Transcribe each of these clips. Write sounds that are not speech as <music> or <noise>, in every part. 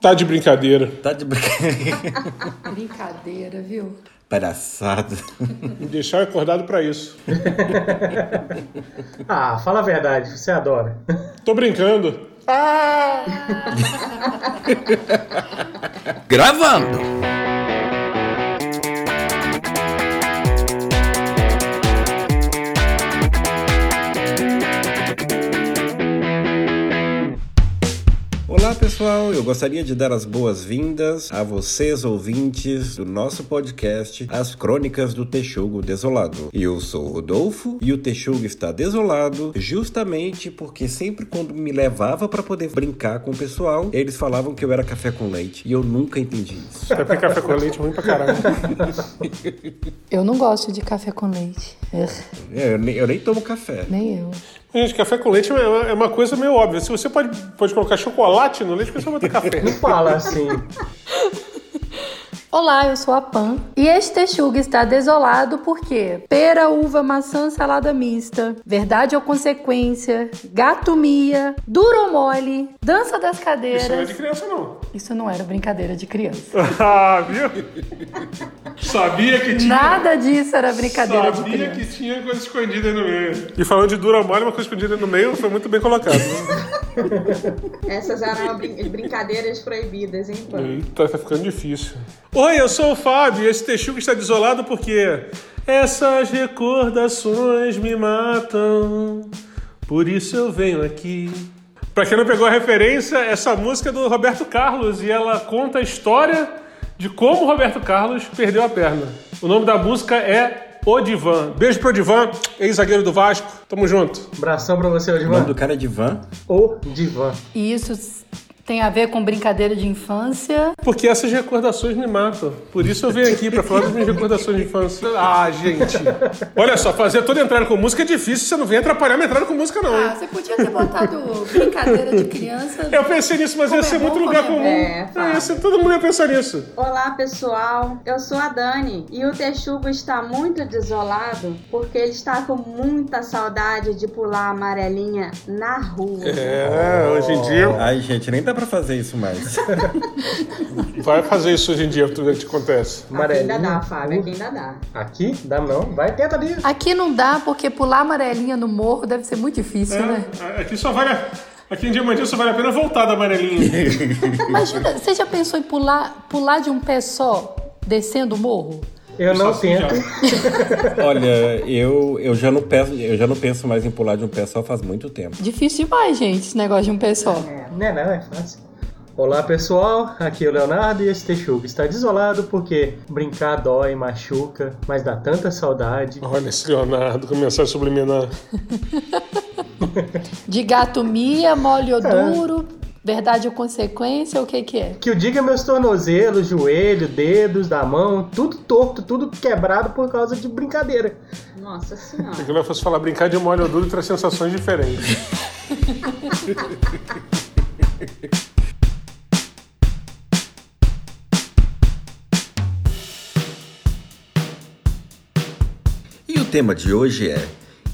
Tá de brincadeira. Tá de brincadeira. <laughs> Brincadeira, viu? Palhaçada. Me deixaram acordado pra isso. <laughs> Ah, fala a verdade, você adora. <laughs> Tô brincando. Ah! Gravando! Pessoal, eu gostaria de dar as boas-vindas a vocês ouvintes do nosso podcast As Crônicas do Texugo Desolado. Eu sou o Rodolfo e o Texugo está desolado justamente porque sempre quando me levava para poder brincar com o pessoal, eles falavam que eu era café com leite e eu nunca entendi isso. Até porque café com leite é ruim pra caralho. Eu não gosto de café com leite. É, eu, nem, eu nem tomo café. nem eu. Gente, café com leite é uma, é uma coisa meio óbvia. Se você pode, pode colocar chocolate no leite, a pessoa vai ter café. Não fala assim. Olá, eu sou a Pan. E este texugo está desolado porque pera, uva, maçã, salada mista, verdade ou consequência, gato mia, duro mole, dança das Isso não é cadeiras. de criança, não. Isso não era brincadeira de criança. <laughs> Ah, viu? Sabia que tinha. Nada disso era brincadeira de Sabia criança. que tinha coisa escondida aí no meio. E falando de dura mole, uma coisa escondida aí no meio foi muito bem colocado. Essas eram brin- brincadeiras proibidas, hein, Pan? Eita, tá ficando difícil. Oi, eu sou o Fábio e esse texugo está desolado porque essas recordações me matam. Por isso eu venho aqui. Pra quem não pegou a referência, essa música é do Roberto Carlos e ela conta a história de como o Roberto Carlos perdeu a perna. O nome da música é O Divan. Beijo pro Divan, ex-zagueiro do Vasco. Tamo junto. Abração pra você, O nome Odivan. do cara é Divan. O Divan. E isso tem a ver com brincadeira de infância. Porque essas recordações me matam. Por isso eu venho aqui pra falar das minhas recordações de infância. <laughs> Ah, gente. Olha só, fazer toda entrada com música é difícil. Você não vem atrapalhar minha entrada com música, não, Ah, hein? você podia ter botado brincadeira de criança. Eu pensei nisso, mas ia ser bom, muito lugar comum. É, É, ia ser- todo mundo ia pensar nisso. Olá, pessoal. Eu sou a Dani e o Texugo está muito desolado porque ele está com muita saudade de pular a amarelinha na rua. É, hoje em dia. Ai, gente, nem dá pra fazer isso mais. <laughs> Vai fazer isso hoje em dia pra tu ver o que acontece. Aqui ainda dá, Amarelinha. Fábio. Aqui ainda dá. Aqui? Dá não. Vai, tenta ali. Aqui não dá, porque pular amarelinha no morro deve ser muito difícil, né? É, aqui só vale. a- Aqui em Diamantina só vale a pena voltar da amarelinha. <laughs> Imagina, você já pensou em pular, pular de um pé só, descendo o morro? Eu não tento. <laughs> Olha, eu, eu, já não penso, eu já não penso mais em pular de um pé só faz muito tempo. Difícil demais, gente, esse negócio de um pé só. Não é não, é fácil. Olá pessoal, aqui é o Leonardo e esse Texugo está desolado porque brincar dói, machuca, mas dá tanta saudade. Olha esse Leonardo com mensagem subliminar. De gato mia, mole ou duro, verdade ou consequência, o que que é? Que eu diga meus tornozelos, joelho, dedos da mão, tudo torto, tudo quebrado por causa de brincadeira. Nossa senhora. Se eu fosse falar brincar de mole ou duro traz sensações diferentes. E o tema de hoje é: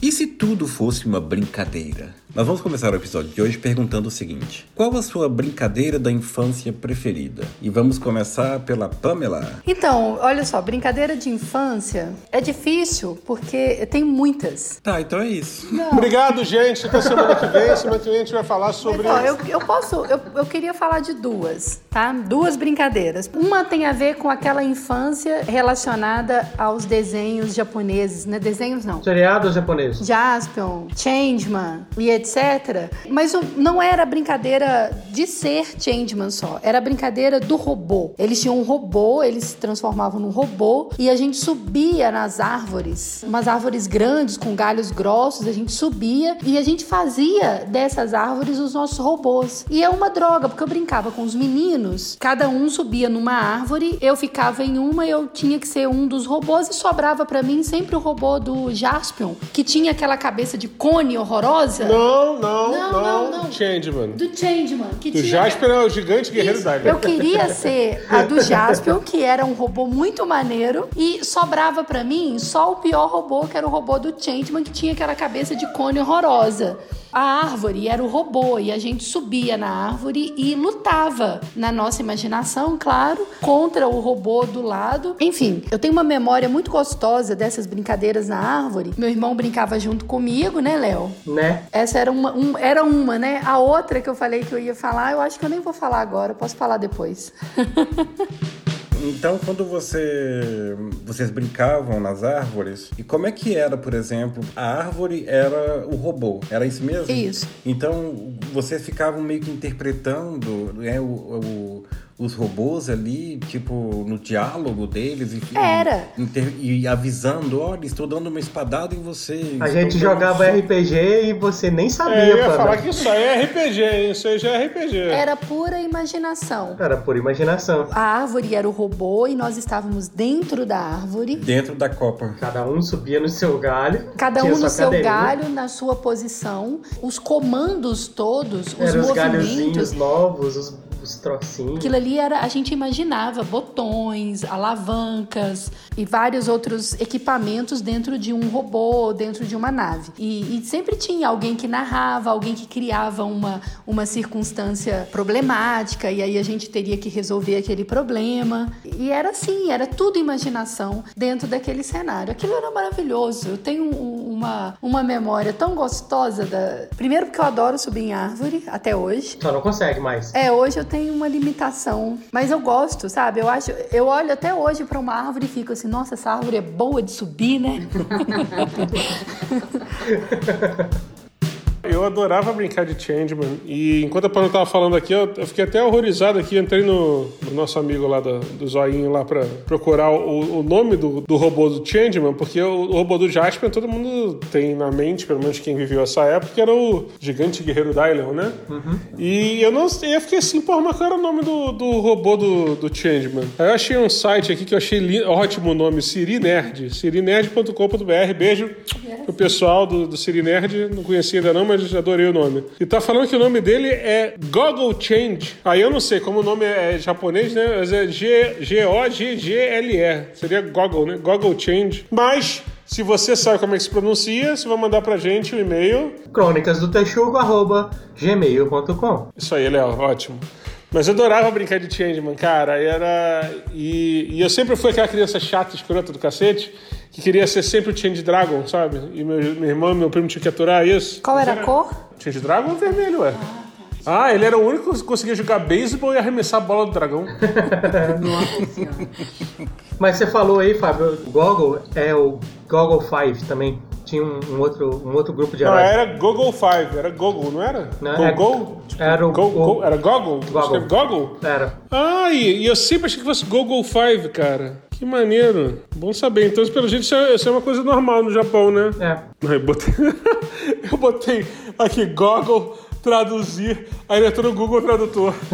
e se tudo fosse uma brincadeira? Nós vamos começar o episódio de hoje perguntando o seguinte: qual a sua brincadeira da infância preferida? E vamos começar pela Pamela. Então, olha só, brincadeira de infância é difícil porque tem muitas. Tá, então é isso. Obrigado, gente. Até semana que vem. Semana que vem a gente vai falar sobre. Ó, eu, eu posso, eu, eu queria falar de duas, tá? Duas brincadeiras. Uma tem a ver com aquela infância relacionada aos desenhos japoneses, né? Desenhos não. Seriados japoneses. Jaspion, Changeman e etc. Mas não era brincadeira de ser Changeman só, era brincadeira do robô. Eles tinham um robô, eles se transformavam num robô e a gente subia nas árvores, umas árvores grandes com galhos grossos, a gente subia e a gente fazia dessas árvores os nossos robôs. E é uma droga, porque eu brincava com os meninos, cada um subia numa árvore, eu ficava em uma, eu tinha que ser um dos robôs e sobrava pra mim sempre o robô do Jaspion, que tinha aquela cabeça de cone horrorosa. Não, não, Não, não. não, não. Changeman. Do Changeman, que Do tinha... Jasper é o gigante guerreiro Isso. da Eu queria <laughs> ser a do Jaspion, que era um robô muito maneiro, e sobrava pra mim só o pior robô, que era o robô do Changeman, que tinha aquela cabeça de cone horrorosa. A árvore era o robô e a gente subia na árvore e lutava na nossa imaginação, claro, contra o robô do lado. Enfim, eu tenho uma memória muito gostosa dessas brincadeiras na árvore. Meu irmão brincava junto comigo, né, Léo? Né? Essa era uma, um, era uma, né? A outra que eu falei que eu ia falar, eu acho que eu nem vou falar agora, posso falar depois. <laughs> Então, quando você vocês brincavam nas árvores, e como é que era, por exemplo, a árvore era o robô? Era isso mesmo? Isso. Então, vocês ficavam meio que interpretando né, o, o os robôs ali, tipo, no diálogo deles e, Era. E, e avisando, olha, estou dando uma espadada em você. A gente jogava RPG e você nem sabia, É, eu ia falar que isso aí é RPG, hein? Isso aí já é RPG. Era pura imaginação. Era por imaginação. A árvore era o robô e nós estávamos dentro da árvore. Dentro da copa. Cada um subia no seu galho. Cada um no seu cadeirinha. galho, na sua posição. Os comandos todos, os Eram os galhozinhos movimentos. novos, os, os trocinhos. Aquilo ali era, a gente imaginava botões, alavancas e vários outros equipamentos dentro de um robô, dentro de uma nave. E, e sempre tinha alguém que narrava, alguém que criava uma, uma circunstância problemática, e aí a gente teria que resolver aquele problema. E era assim, era tudo imaginação dentro daquele cenário. Aquilo era maravilhoso. Eu tenho um- uma, uma memória tão gostosa da. Primeiro porque eu adoro subir em árvore até hoje. Só não consegue mais. É, hoje eu tenho uma limitação, mas eu gosto, sabe? Eu acho, eu olho até hoje pra uma árvore e fico assim, nossa, essa árvore é boa de subir, né? <laughs> Eu adorava brincar de Changeman. E enquanto a Pano tava falando aqui, eu, eu fiquei até horrorizado aqui. Entrei no, no nosso amigo lá do, do Zoinho lá pra procurar o, o nome do, do robô do Changeman, porque o, o robô do Jasper todo mundo tem na mente, pelo menos quem viveu essa época, que era o gigante guerreiro Dylion, né? E eu não eu fiquei assim, porra, mas qual era o nome do, do robô do, do Changeman? Aí eu achei um site aqui que eu achei li- ótimo o nome, Siri Nerd. sirinerd.com.br. Beijo pro pessoal do, do Siri Nerd. Não conhecia ainda não, mas já adorei o nome. E tá falando que o nome dele é Goggle Change. Aí eu não sei, como o nome é japonês, né? Mas é G-O-G-G-L-E. Seria Goggle, né? Goggle Change. Mas... Se você sabe como é que se pronuncia, você vai mandar pra gente um e-mail Crônicas do Texugo, arroba gmail.com. isso aí, Léo, ótimo. Mas eu adorava brincar de Changeman, cara. Era. E, e eu sempre fui aquela criança chata, escrota do cacete, que queria ser sempre o Change Dragon, sabe? E meu, irmão e meu primo tinham que aturar isso. Qual era a cor? Change Dragon vermelho, ué. Ah, ele era o único que conseguia jogar beisebol e arremessar a bola do dragão. <laughs> Nossa senhora. Mas você falou aí, Fábio, o Goggle é o Goggle 5 também. Tinha um, um outro, um outro grupo de Não, era Goggle 5, era Goggle, não era? Não, é- Goggle? Tipo, era o- Go- Era? Goggle. Escreve Goggle? Era. Ah, e, e eu sempre achei que fosse Google 5, cara. Que maneiro. Bom saber. Então, pelo jeito, isso é, isso é uma coisa normal no Japão, né? É. Eu botei, <laughs> eu botei aqui Google traduzir, aí entrou no Google Tradutor. <laughs>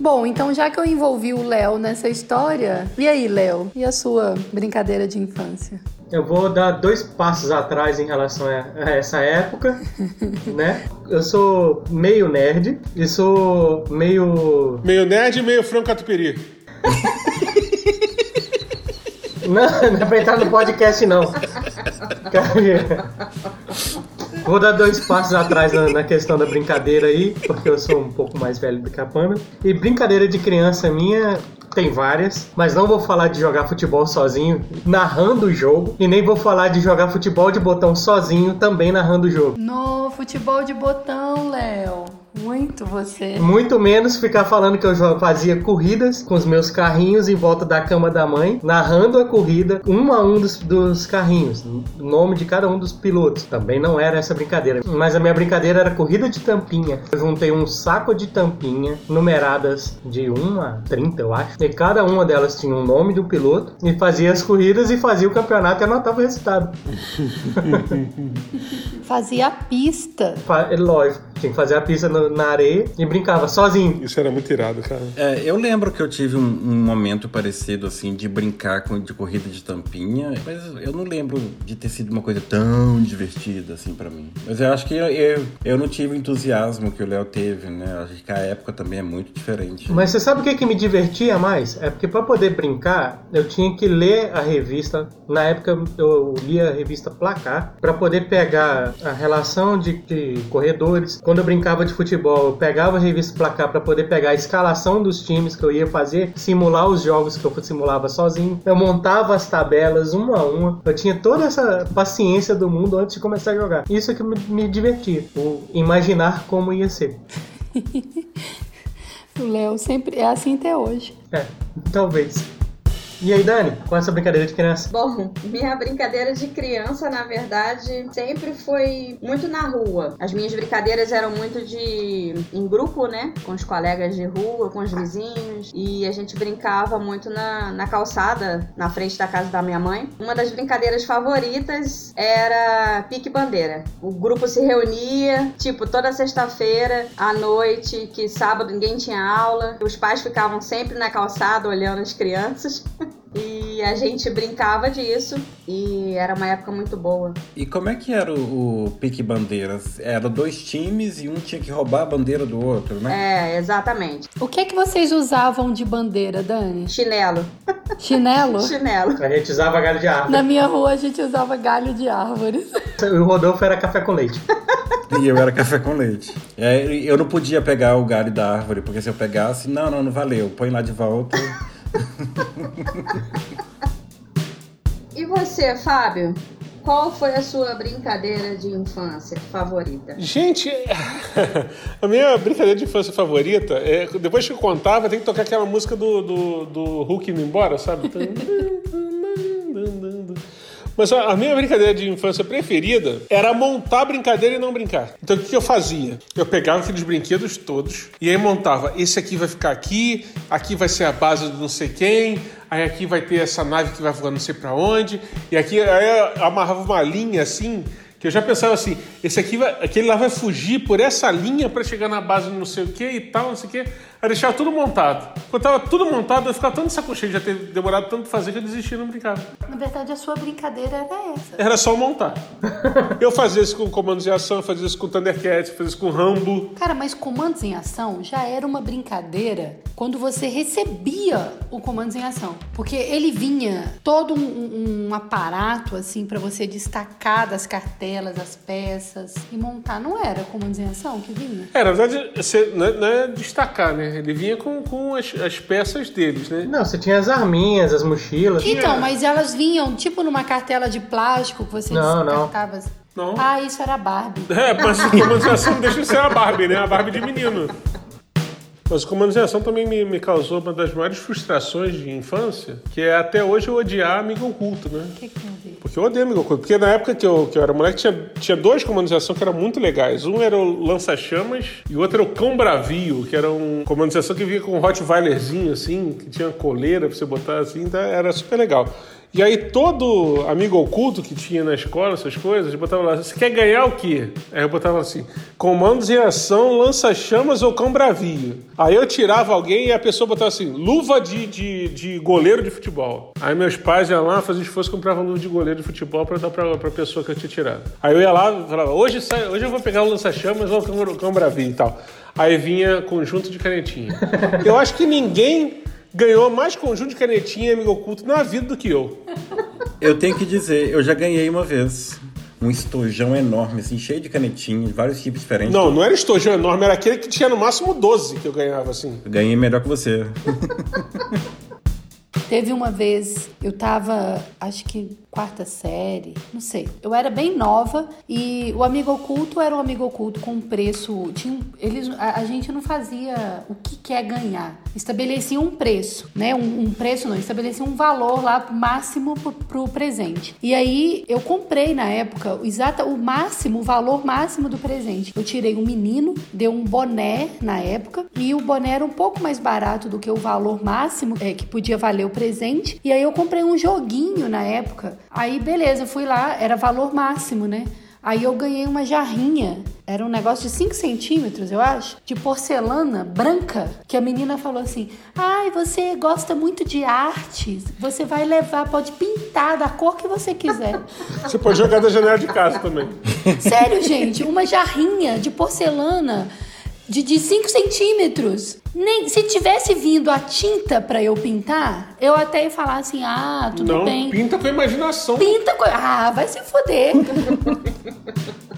Bom, então já que eu envolvi o Léo nessa história, e aí, Léo? E a sua brincadeira de infância? Eu vou dar dois passos atrás em relação a essa época, <laughs> né? Eu sou meio nerd e sou meio. Meio nerd e meio franco catupiry. Não, não é pra entrar no podcast, não. Cara, <laughs> Vou dar dois passos atrás na, na questão da brincadeira aí, porque eu sou um pouco mais velho do que a Panda. E brincadeira de criança minha tem várias, mas não vou falar de jogar futebol sozinho, narrando o jogo, e nem vou falar de jogar futebol de botão sozinho, também narrando o jogo. No futebol de botão, Léo. Muito você. Muito menos ficar falando que eu fazia corridas com os meus carrinhos em volta da cama da mãe, narrando a corrida, um a um dos, dos carrinhos, o nome de cada um dos pilotos. Também não era essa brincadeira. Mas a minha brincadeira era corrida de tampinha. Eu juntei um saco de tampinha, numeradas de 1 a 30, eu acho. E cada uma delas tinha o nome do piloto, e fazia as corridas e fazia o campeonato e anotava o resultado. <laughs> Fazia a pista. Fa- é Lógico. Tinha que fazer a pista no- na areia e brincava sozinho. Isso era muito irado, cara. É, eu lembro que eu tive um, um momento parecido, assim, de brincar com, de corrida de tampinha, mas eu não lembro de ter sido uma coisa tão divertida, assim, pra mim. Mas eu acho que eu, eu, eu não tive o entusiasmo que o Léo teve, né? Acho que a época também é muito diferente. Mas você sabe o que, que me divertia mais? É porque para poder brincar, eu tinha que ler a revista. Na época eu lia a revista Placar para poder pegar a relação de, de corredores. Quando eu brincava de futebol, eu pegava a revista Placar para poder pegar a escalação dos times que eu ia fazer, simular os jogos que eu simulava sozinho. Eu montava as tabelas uma a uma. Eu tinha toda essa paciência do mundo antes de começar a jogar. Isso é que me, me divertia, o imaginar como ia ser. <laughs> O Léo sempre é assim até hoje. É, talvez. E aí, Dani, qual é essa brincadeira de criança? Bom, minha brincadeira de criança, na verdade, sempre foi muito na rua. As minhas brincadeiras eram muito de em grupo, né? Com os colegas de rua, com os vizinhos. E a gente brincava muito na, na calçada, na frente da casa da minha mãe. Uma das brincadeiras favoritas era pique-bandeira. O grupo se reunia, tipo, toda sexta-feira à noite, que sábado ninguém tinha aula. Os pais ficavam sempre na calçada olhando as crianças. <laughs> E a gente brincava disso e era uma época muito boa. E como é que era o, o pique bandeiras? Era dois times e um tinha que roubar a bandeira do outro, né? É, exatamente. O que é que vocês usavam de bandeira, Dani? Chinelo. Chinelo? <laughs> Chinelo. A gente usava galho de árvore. Na minha rua a gente usava galho de árvores. <laughs> O Rodolfo era café com leite. <laughs> E eu era café com leite. É, eu não podia pegar o galho da árvore, porque se eu pegasse, não, não, não valeu. Põe lá de volta. E você, Fábio? Qual foi a sua brincadeira de infância favorita? Gente, <laughs> a minha brincadeira de infância favorita é. Depois que eu contava, tem que tocar aquela música do, do, do Hulk indo embora, sabe? <laughs> Mas a minha brincadeira de infância preferida era montar brincadeira e não brincar. Então o que eu fazia? Eu pegava aqueles brinquedos todos e aí montava: esse aqui vai ficar aqui, aqui vai ser a base do não sei quem, aí aqui vai ter essa nave que vai voar não sei pra onde, e aqui aí eu amarrava uma linha assim. Que eu já pensava assim, esse aqui vai, aquele lá vai fugir por essa linha para chegar na base não sei o que e tal, não sei o que. Aí deixava tudo montado. Quando tava tudo montado, eu ficava de saco cheio de já ter demorado tanto pra fazer que eu desisti não brincava. Na verdade, a sua brincadeira era essa. Era só montar. <laughs> Eu fazia isso com comandos de ação, eu fazia isso com Thundercats, fazia isso com Rambo. Cara, mas comandos em ação já era uma brincadeira quando você recebia o comandos em ação. Porque ele vinha todo um, um- um aparato, assim, pra você destacar das cartelas, as peças e montar. Não era comandos em ação que vinha? É, na verdade, você, não, é, não é destacar, né? Ele vinha com, com as, as peças deles, né? Não, você tinha as arminhas, as mochilas. Então, mas elas vinham tipo numa cartela de plástico que você Não, não. descartava. Não. Ah, isso era Barbie. É, mas de ação deixa de ser a Barbie, né? A Barbie de menino. Mas o ação também me, me causou uma das maiores frustrações de infância, que é até hoje eu odiar amigo oculto, né? O que, que? Porque eu odeio amigo oculto. Porque na época que eu, que eu era moleque, tinha, tinha dois comandos ação que eram muito legais. Um era o lança-chamas e o outro era o cão bravio, que era um comando ação que vinha com um Rottweilerzinho, assim, que tinha coleira pra você botar assim, tá? era super legal. E aí todo amigo oculto que tinha na escola, essas coisas, botava lá, você quer ganhar o quê? Aí eu botava assim, comandos em ação, lança-chamas ou cão bravio. Aí eu tirava alguém e a pessoa botava assim, luva de, de, de goleiro de futebol. Aí meus pais iam lá, faziam esforço, compravam luva de goleiro de futebol pra dar pra, pra pessoa que eu tinha tirado. Aí eu ia lá e falava, hoje, sai, hoje eu vou pegar o lança-chamas ou o cão, cão bravio e tal. Aí vinha conjunto de canetinha. <laughs> Eu acho que ninguém ganhou mais conjunto de canetinha e amigo oculto na vida do que eu. Eu tenho que dizer, eu já ganhei uma vez. Um estojão enorme, assim, cheio de canetinhas, vários tipos diferentes. Não, não era estojão enorme, era aquele que tinha no máximo 12 que eu ganhava, assim. Eu ganhei melhor que você. Teve uma vez, eu tava, acho que quarta série, não sei. Eu era bem nova e o amigo oculto era um amigo oculto com preço. Tinha, eles, a, a gente não fazia o que quer ganhar. Estabelecia um preço, né? Um, um preço não, estabelecia um valor lá máximo pro, pro presente. E aí eu comprei na época o exata, o máximo, o valor máximo do presente. Eu tirei um menino, deu um boné na época e o boné era um pouco mais barato do que o valor máximo é, que podia valer o presente. E aí eu comprei um joguinho na época. Aí beleza, eu fui lá, era valor máximo, né? Aí eu ganhei uma jarrinha. Era um negócio de 5 centímetros, eu acho, de porcelana branca, que a menina falou assim: ai, você gosta muito de artes, você vai levar, pode pintar da cor que você quiser. <laughs> Você pode jogar da janela de casa também. Sério, gente, uma jarrinha de porcelana de 5 centímetros. Nem, se tivesse vindo a tinta para eu pintar, eu até ia falar assim: ah, tudo Não, bem. pinta com a imaginação. Pinta com. Ah, vai se foder. <laughs>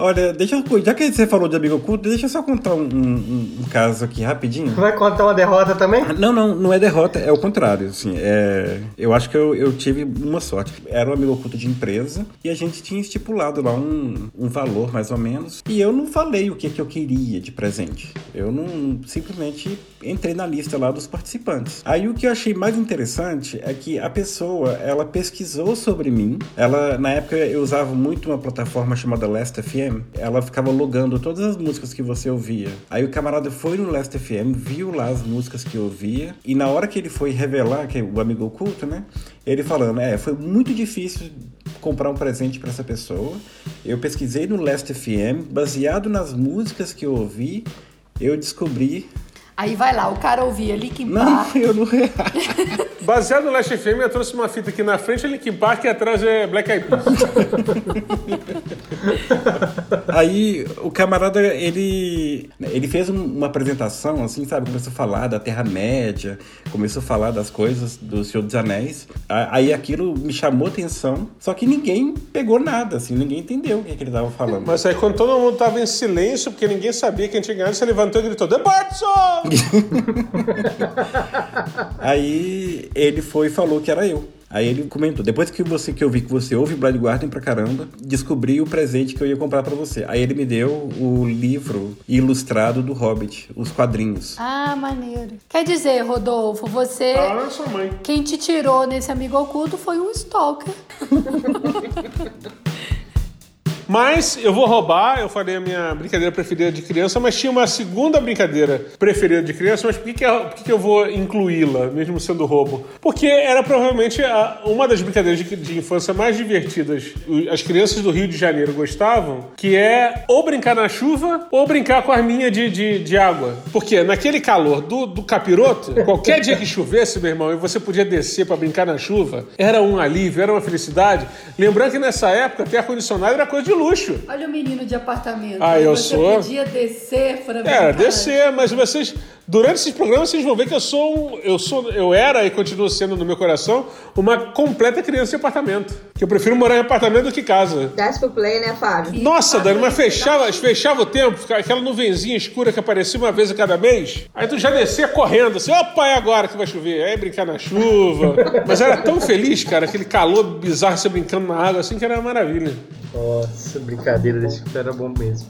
Olha, deixa eu. Já que você falou de amigo oculto, deixa eu só contar um, um- um caso aqui rapidinho. Vai contar uma derrota também? Ah, Não, não, não é derrota, é o contrário, assim, é... Eu acho que eu, eu tive uma sorte. Era um amigo oculto de empresa e a gente tinha estipulado lá um, um valor, mais ou menos, e eu não falei o que, que eu queria de presente. Eu não, simplesmente entrei na lista lá dos participantes. Aí o que eu achei mais interessante é que a pessoa, ela pesquisou sobre mim, ela, na época eu usava muito uma plataforma chamada Last FM, ela ficava logando todas as músicas que você ouvia. Aí o camarada foi no Last FM, viu lá as músicas que ouvia, e na hora que ele foi revelar, que é o amigo oculto, né? Ele falando, é, foi muito difícil comprar um presente para essa pessoa. Eu pesquisei no Last FM, baseado nas músicas que eu ouvi, eu descobri. Aí vai lá, o cara ouvia Linkin Não, Park. eu não. <laughs> Baseado no Last FM, eu trouxe uma fita aqui na frente é Linkin Park e atrás é Black Eyed Peas. <laughs> Aí o camarada, ele, ele fez um- uma apresentação, assim, sabe? Começou a falar da Terra-média, começou a falar das coisas do Senhor dos Anéis. A- Aí aquilo me chamou atenção, só que ninguém pegou nada, assim, ninguém entendeu o que, que ele tava falando. Mas aí quando todo mundo tava em silêncio, porque ninguém sabia quem tinha ganhado, você levantou e gritou, The Bird Song! <laughs> Aí ele foi e falou que era eu. Aí ele comentou, depois que você que eu vi que você ouve Blind Guardian pra caramba, descobri o presente que eu ia comprar pra você. Aí ele me deu o livro ilustrado do Hobbit, os quadrinhos. Ah, maneiro. Quer dizer, Rodolfo, você. Na sua mãe. Quem te tirou nesse amigo oculto foi um stalker. <laughs> Mas eu vou roubar, eu falei a minha brincadeira preferida de criança, mas tinha uma segunda brincadeira preferida de criança, mas por que, que, eu, por que que eu vou incluí-la, mesmo sendo roubo? Porque era provavelmente a- uma das brincadeiras de, de infância mais divertidas. As crianças do Rio de Janeiro gostavam, que é ou brincar na chuva ou brincar com a arminha de, de, de água. Porque naquele calor do, do capiroto, qualquer dia que chovesse, meu irmão, e você podia descer pra brincar na chuva, era um alívio, era uma felicidade. Lembrando que nessa época, ter ar-condicionado era coisa de luxo. Olha o menino de apartamento. Ah, eu você sou- podia descer para É, descer, mas vocês. Durante esses programas vocês vão ver que eu sou um. Eu sou. Eu era e continuo sendo no meu coração uma completa criança de apartamento. Que eu prefiro morar em apartamento do que casa. Desce pro play, né, Fábio? Nossa, Dani, mas fechava, fechava o tempo, ficava aquela nuvenzinha escura que aparecia uma vez a cada mês. Aí tu já descia correndo, assim, opa, é agora que vai chover. Aí brincar na chuva. <laughs> Mas era tão feliz, cara, aquele calor bizarro, você brincando na água, assim, que era uma maravilha. Nossa, brincadeira desse tipo era bom mesmo.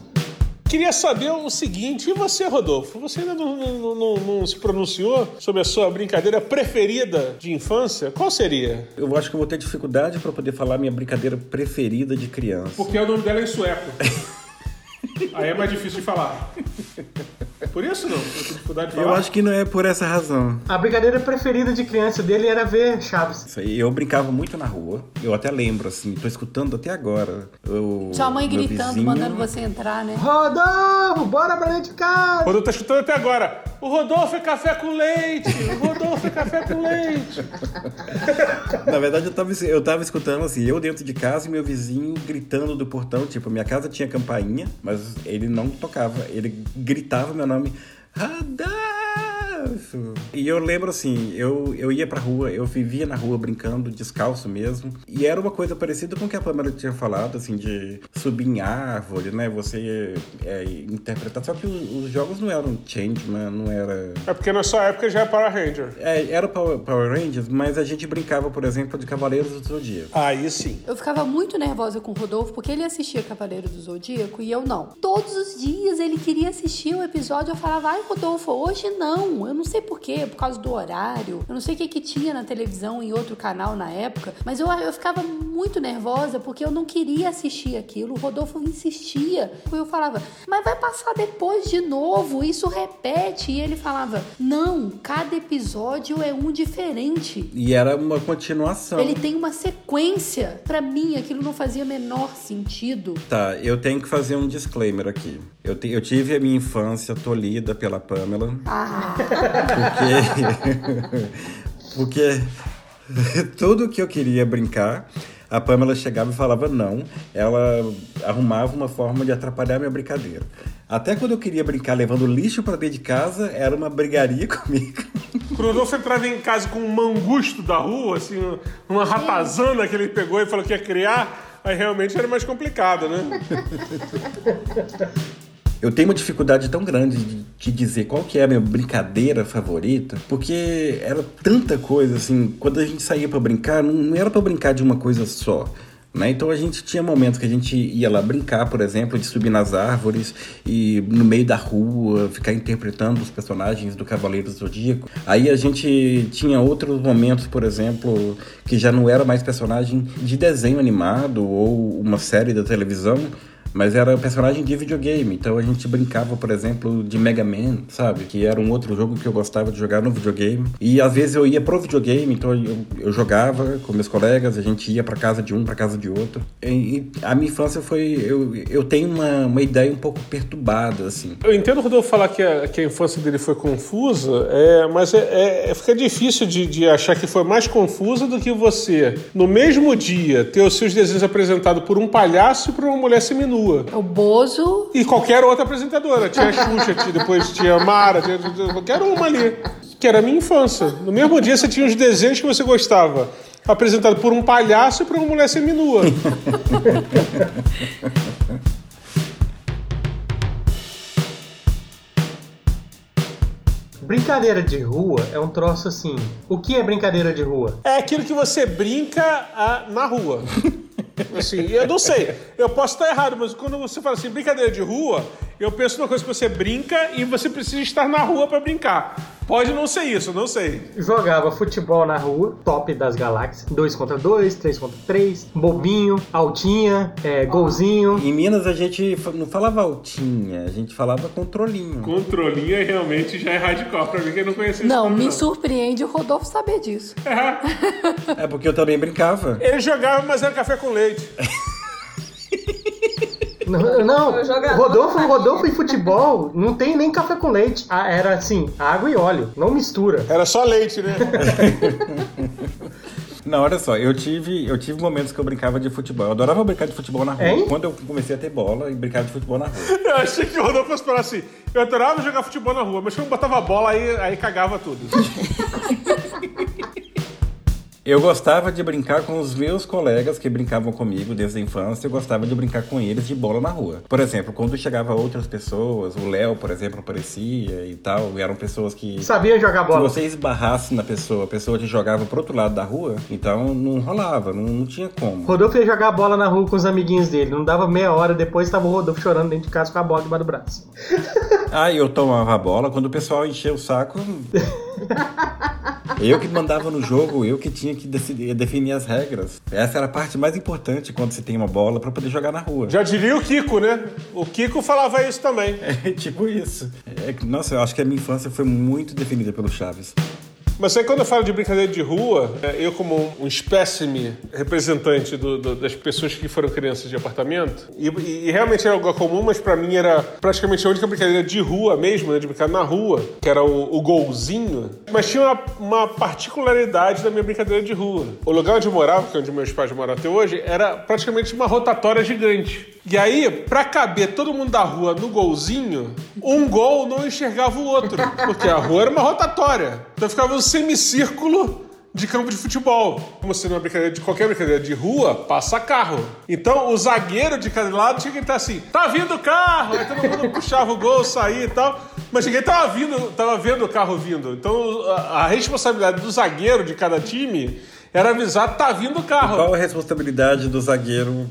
Queria saber o seguinte, e você, Rodolfo? Você ainda não, não- não- não se pronunciou sobre a sua brincadeira preferida de infância? Qual seria? Eu acho que eu vou ter dificuldade pra poder falar minha brincadeira preferida de criança. Porque o nome dela é em sueco. <laughs> Aí é mais difícil de falar. Por isso não? Eu dificuldade de falar. Eu acho que não é por essa razão. A brincadeira preferida de criança dele era ver Chaves. Isso aí, eu brincava muito na rua. Eu até lembro, assim, tô escutando até agora. O, Sua mãe gritando, vizinho- mandando você entrar, né? Rodolfo, bora pra dentro de casa! Rodolfo tá escutando até agora. O Rodolfo é café com leite! O Rodolfo é café com leite! <laughs> Na verdade, eu tava, eu tava escutando assim, eu dentro de casa e meu vizinho gritando do portão. Tipo, minha casa tinha campainha, mas ele não tocava. Ele gritava meu nome. Radolfo! E eu lembro assim, eu, eu ia pra rua, eu vivia na rua brincando, descalço mesmo. E era uma coisa parecida com o que a Pamela tinha falado, assim, de subir em árvore, né? Você é, interpretar. Só que os, os jogos não eram Changeman, não era. É porque na sua época já é Power Ranger. É, era o Power, Power Rangers, mas a gente brincava, por exemplo, de Cavaleiros do Zodíaco. Aí sim. Eu ficava muito nervosa com o Rodolfo porque ele assistia Cavaleiro do Zodíaco e eu não. Todos os dias ele queria assistir o episódio. Eu falava, vai, Rodolfo, hoje não. Eu não sei porquê, por causa do horário. Eu não sei o que, que tinha na televisão em outro canal na época. Mas eu, eu ficava muito nervosa porque eu não queria assistir aquilo. O Rodolfo insistia. Eu falava, mas vai passar depois de novo, isso repete. E ele falava, não, cada episódio é um diferente. E era uma continuação. Ele tem uma sequência. Para mim, aquilo não fazia menor sentido. Tá, eu tenho que fazer um disclaimer aqui. Eu, te, eu tive a minha infância tolhida pela Pamela. Ah, <laughs> Porque. porque <laughs> tudo que eu queria brincar, a Pamela chegava e falava não. Ela arrumava uma forma de atrapalhar minha brincadeira. Até quando eu queria brincar levando lixo pra dentro de casa, era uma brigaria <laughs> comigo. Rodolfo entrava em casa com um mangusto da rua, assim, uma ratazana que ele pegou e falou que ia criar, aí realmente era mais complicado, né? <laughs> Eu tenho uma dificuldade tão grande de te dizer qual que é a minha brincadeira favorita, porque era tanta coisa, assim, quando a gente saía pra brincar, não, não era pra brincar de uma coisa só. Né? Então a gente tinha momentos que a gente ia lá brincar, por exemplo, de subir nas árvores e no meio da rua ficar interpretando os personagens do Cavaleiro Zodíaco. Aí a gente tinha outros momentos, por exemplo, que já não era mais personagem de desenho animado ou uma série da televisão, mas era personagem de videogame. Então a gente brincava, por exemplo, de Mega Man, sabe? Que era um outro jogo que eu gostava de jogar no videogame. E às vezes eu ia pro videogame, então eu, eu jogava com meus colegas, a gente ia pra casa de um, pra casa de outro. E, e a minha infância foi. Eu, eu tenho uma, uma ideia um pouco perturbada, assim. Eu entendo o Rodolfo falar que a, que a infância dele foi confusa, é, mas é, é- fica difícil de, de achar que foi mais confusa do que você, no mesmo dia, ter os seus desenhos apresentados por um palhaço e por uma mulher seminua. o Bozo. E qualquer outra apresentadora. Tinha a Xuxa, tinha- depois tinha a Mara, tinha, tinha qualquer uma ali. Que era a minha infância. No mesmo dia você tinha os desenhos que você gostava. Apresentado por um palhaço e por uma mulher seminua. Brincadeira de rua é um troço assim. O que é brincadeira de rua? É aquilo que você brinca ah, na rua. Assim, eu não sei, eu posso estar errado, mas quando você fala assim, brincadeira de rua, eu penso numa coisa que você brinca e você precisa estar na rua para brincar. Pode não ser isso, não sei. Jogava futebol na rua, top das galáxias. 2 contra 2, 3 contra 3, bobinho, altinha, é, golzinho. Em Minas a gente não falava altinha, a gente falava controlinho. Controlinha realmente já é radical pra mim que não conhecia Não, me nome, surpreende o Rodolfo saber disso. É <laughs> porque eu também brincava. Ele jogava, mas era café com leite. <laughs> Não, não Eu Rodolfo, Rodolfo em futebol não tem nem café com leite. Ah, Era assim, água e óleo, não mistura. Era só leite, né? <laughs> Não, olha só, eu tive, eu tive momentos que eu brincava de futebol. Eu adorava brincar de futebol na rua. Hein? Quando eu comecei a ter bola e brincar de futebol na rua. <laughs> Eu achei que o Rodolfo fosse falar assim. Eu adorava jogar futebol na rua, mas quando botava a bola aí, aí cagava tudo. <laughs> Eu gostava de brincar com os meus colegas que brincavam comigo desde a infância. Eu gostava de brincar com eles de bola na rua. Por exemplo, quando chegava outras pessoas, o Léo, por exemplo, aparecia e tal. Eram pessoas que. Sabia jogar Se bola. você esbarrasse na pessoa, a pessoa te jogava pro outro lado da rua, então não rolava, não, não tinha como. Rodolfo ia jogar bola na rua com os amiguinhos dele. Não dava meia hora depois, tava o Rodolfo chorando dentro de casa com a bola debaixo do braço. Aí <laughs> eu tomava a bola, quando o pessoal enchia o saco. <laughs> eu que mandava no jogo, eu que tinha que decidir, definir as regras. Essa era a parte mais importante quando você tem uma bola pra poder jogar na rua. Já diria o Kiko, né? O Kiko falava isso também. <laughs> É tipo isso. É nossa, eu acho que a minha infância foi muito definida pelo Chaves. Mas aí quando eu falo de brincadeira de rua, é, eu como um espécime representante do- do- das pessoas que foram crianças de apartamento, e, e- realmente era algo comum, mas pra mim era praticamente a única brincadeira de rua mesmo, né, de brincar na rua, que era o, o golzinho. Mas tinha uma, uma particularidade da minha brincadeira de rua. O lugar onde eu morava, que é onde meus pais moram até hoje, era praticamente uma rotatória gigante. E aí, pra caber todo mundo da rua no golzinho, um gol não enxergava o outro, porque a rua era uma rotatória. Então ficava um semicírculo de campo de futebol. Como se numa brincadeira de qualquer brincadeira de rua, passa carro. Então o zagueiro de cada lado tinha que estar assim: tá vindo o carro! Aí todo mundo puxava o gol, saía e tal. Mas ninguém tava vindo, tava vendo o carro vindo. Então a, a responsabilidade do zagueiro de cada time era avisar: tá vindo o carro. Qual a responsabilidade do zagueiro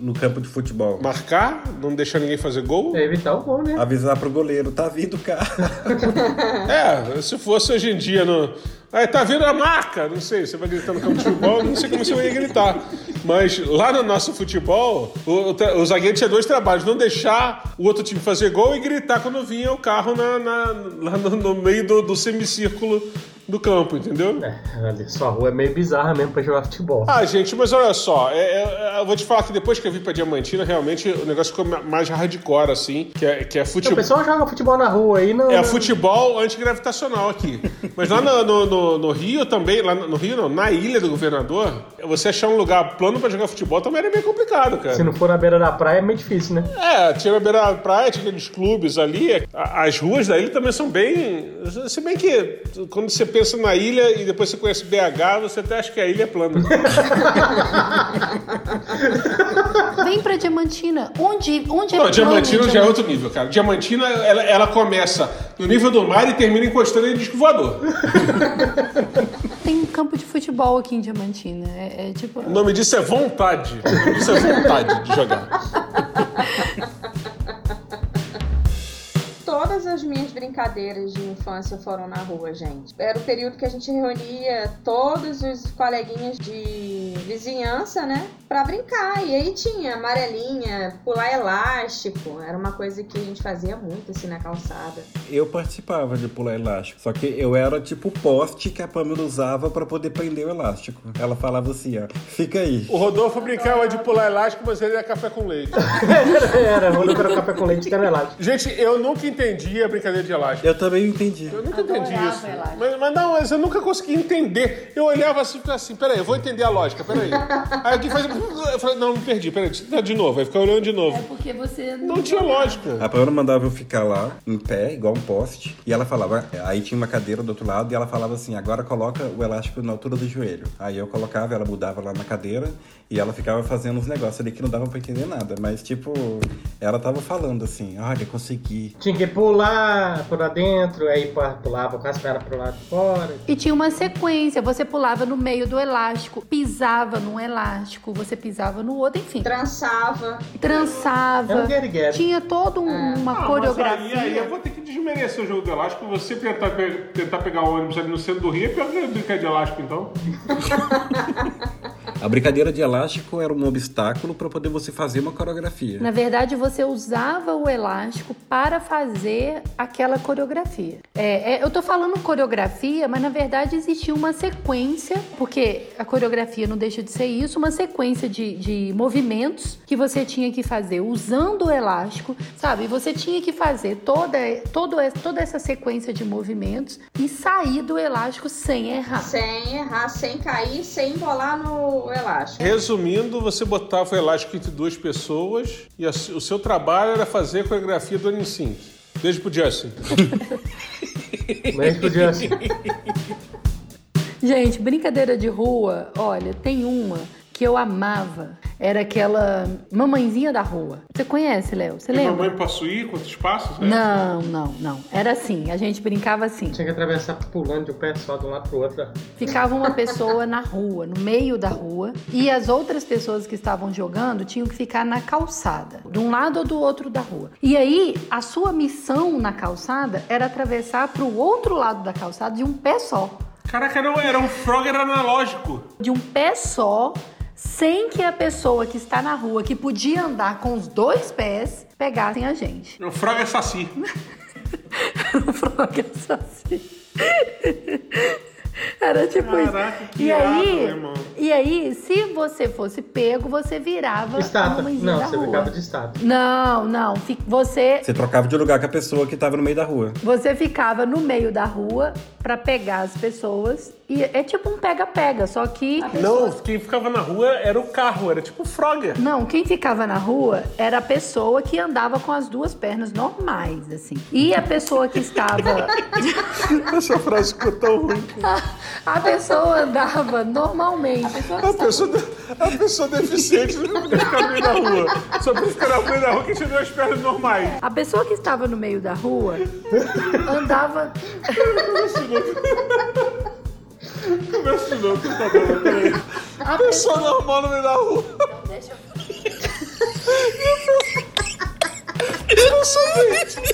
no campo de futebol? Marcar, não deixar ninguém fazer gol. É evitar o gol, né? Avisar pro goleiro, tá vindo o carro. <laughs> É, se fosse hoje em dia no. Aí tá vindo a marca, não sei, você vai gritar no campo de futebol, não sei como você vai gritar. Mas lá no nosso futebol, o, o, o zagueiro tinha dois trabalhos: não deixar o outro time fazer gol e gritar quando vinha o carro na, na- lá no, no meio do, do semicírculo do campo, entendeu? É, sua rua é meio bizarra mesmo pra jogar futebol. Ah, gente, mas olha só, é- é- eu vou te falar que depois que eu vim pra Diamantina, realmente o negócio ficou ma- mais hardcore, assim, que é, que é o futebol. pessoal joga futebol na rua aí, não. É futebol antigravitacional aqui. <laughs> Mas lá no, no- no- no Rio também, lá no Rio não, na Ilha do Governador, você achar um lugar plano pra jogar futebol também era meio complicado, cara. Se não for na beira da praia é meio difícil, né? É, tinha a beira da praia, tinha aqueles clubes ali. As ruas da ilha também são bem. Se bem que quando você pensa na ilha e depois você conhece BH, você até acha que a ilha é plana. <laughs> Vem pra Diamantina. Onde, onde é Não, plano Diamantina já é outro nível, cara. Diamantina, ela, ela começa no nível do mar e termina encostando em disco voador. <laughs> Tem um campo de futebol aqui em Diamantina. É, é tipo. O nome disso é vontade. O nome disso é vontade de jogar. <laughs> Todas as minhas brincadeiras de infância foram na rua, gente. Era o período que a gente reunia todos os coleguinhas de vizinhança, né? Pra brincar. E aí tinha amarelinha, pular elástico. Era uma coisa que a gente fazia muito assim na calçada. Eu participava de pular elástico, só que eu era tipo o poste que a Pamela usava pra poder prender o elástico. Ela falava assim, ó, fica aí. O Rodolfo brincava de pular elástico, mas ele é café com leite. <laughs> Era, vou levar café com leite que era elástico. Gente, eu nunca entendi a brincadeira de elástico. Eu também entendi. Eu nunca entendi Adorava isso. elástico. Mas, mas não, mas eu nunca consegui entender. Eu olhava assim e ficava assim, peraí, eu vou entender a lógica, peraí. Aí aqui faz. Eu falei, não, me perdi, peraí, tá de novo. Aí ficava olhando de novo. É porque você Não tinha lógica. A Pamela mandava eu ficar lá, em pé, igual um poste, e ela falava, aí tinha uma cadeira do outro lado, e ela falava assim, agora coloca o elástico na altura do joelho. Aí eu colocava, ela mudava lá na cadeira, e ela ficava fazendo uns negócios ali que não dava pra entender nada, mas tipo, ela tava falando assim, olha, consegui. Tinha que pular por dentro, aí pulava com as pernas pro lado de fora. E tinha uma sequência, você pulava no meio do elástico, pisava num elástico, você pisava no outro, enfim. Trançava. Trançava. É um. Tinha toda um- uma Ah, coreografia. Mas aí, aí eu vou ter que desmerecer o jogo do elástico. Você tentar, tentar pegar o ônibus ali no centro do Rio é pior que brincar de elástico, então. <laughs> A brincadeira de elástico era um obstáculo pra poder você fazer uma coreografia. Na verdade, você usava o elástico para fazer aquela coreografia. É, é, eu tô falando coreografia, mas na verdade existia uma sequência, porque a coreografia não deixa de ser isso, uma sequência de, de movimentos que você tinha que fazer usando o elástico, sabe? E você tinha que fazer toda, toda, toda essa sequência de movimentos e sair do elástico sem errar. Sem errar, sem cair, sem embolar no elástico. Resumindo, você botava o elástico entre duas pessoas e a- o seu trabalho era fazer a coreografia do N5. Beijo pro Justin. Mas podia assim. Gente, brincadeira de rua, olha, tem uma que eu amava. Era aquela mamãezinha da rua. Você conhece, Léo? Você E lembra? mamãe Passuí, quantos passos? né? Não, não, não. Era assim, a gente brincava assim. Tinha que atravessar pulando de um pé só de um lado pro outro. Ficava uma pessoa na rua, no meio da rua, e as outras pessoas que estavam jogando tinham que ficar na calçada, de um lado ou do outro da rua. E aí, a sua missão na calçada era atravessar para o outro lado da calçada de um pé só. Caraca, não, era um Frogger analógico. de um pé só, sem que a pessoa que está na rua, que podia andar com os dois pés, pegassem a gente. Um Frogger Saci. o Frog assassino. Era tipo Caraca, isso. que E irado, aí, e aí, se você fosse pego, você virava Estátua. Não, da você rua. ficava de estátua. Não, não. Você, Você trocava de lugar com a pessoa que tava no meio da rua. você ficava no meio da rua pra pegar as pessoas. E é tipo um pega-pega, só que. Não, quem ficava na rua era o carro, era tipo o Frogger. Não, quem ficava na rua era a pessoa que andava com as duas pernas normais, assim. E a pessoa que estava. <laughs> Essa frase ficou tão ruim. <laughs> a pessoa andava normalmente. A pessoa A estava- pessoa, a pessoa deficiente não podia ficar no meio da rua. Só podia ficar no meio da rua que tinha duas pernas normais. A pessoa que estava no meio da rua andava. <laughs> Começa de novo, favor, peraí. A Pessoa normal no meio da rua. Deixa eu... Eu sou doente.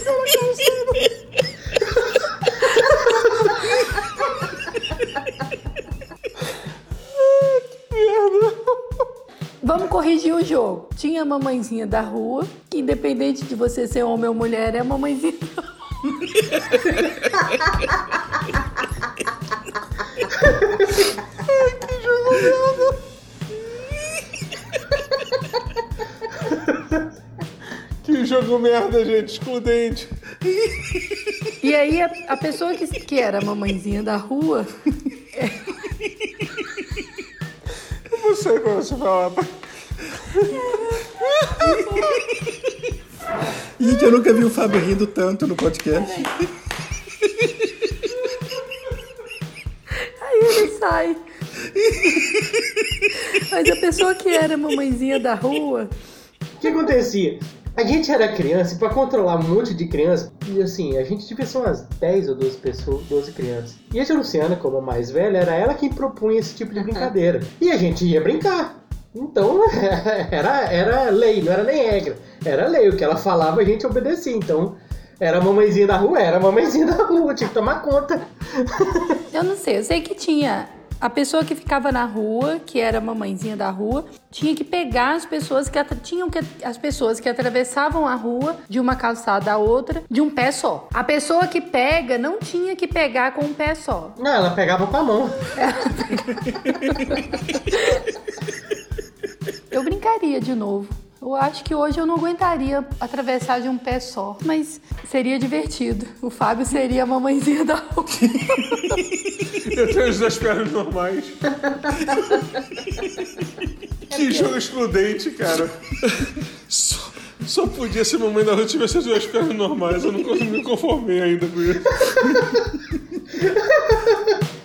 corrigir o jogo. Tinha a mamãezinha da rua, que independente de você ser homem ou mulher, é a mamãezinha da rua. Que jogo merda, gente, excludente. E aí a, a pessoa que, que era a mamãezinha da rua Eu não sei como você fala. Gente, eu nunca vi o Fábio rindo tanto no podcast. Mas a pessoa que era mamãezinha da rua, O que acontecia? A gente era criança e pra controlar um monte de criança, e assim, a gente devia ser umas 10 ou 12 pessoas, 12 crianças. E a tia Luciana, como a mais velha, era ela quem propunha esse tipo de brincadeira. E a gente ia brincar. Então, <laughs> era, era lei, não era nem regra. Era lei, o que ela falava a gente obedecia. Então, era a mamãezinha da rua, era a mamãezinha da rua, tinha que tomar conta. eu não sei, eu sei que tinha a pessoa que ficava na rua, que era a mamãezinha da rua, tinha que pegar as pessoas que tinham que as pessoas que atravessavam a rua de uma calçada a outra de um pé só. A pessoa que pega não tinha que pegar com um pé só. Não, ela pegava com a mão. <laughs> Eu brincaria de novo. Eu acho que hoje eu não aguentaria atravessar de um pé só, mas seria divertido. O Fábio seria a mamãezinha da rua. <laughs> Eu tenho as duas pernas normais. <laughs> que jogo excludente, cara. Só, só podia ser mamãe da rua tivesse as duas pernas normais. Eu não me conformei ainda com isso. <laughs>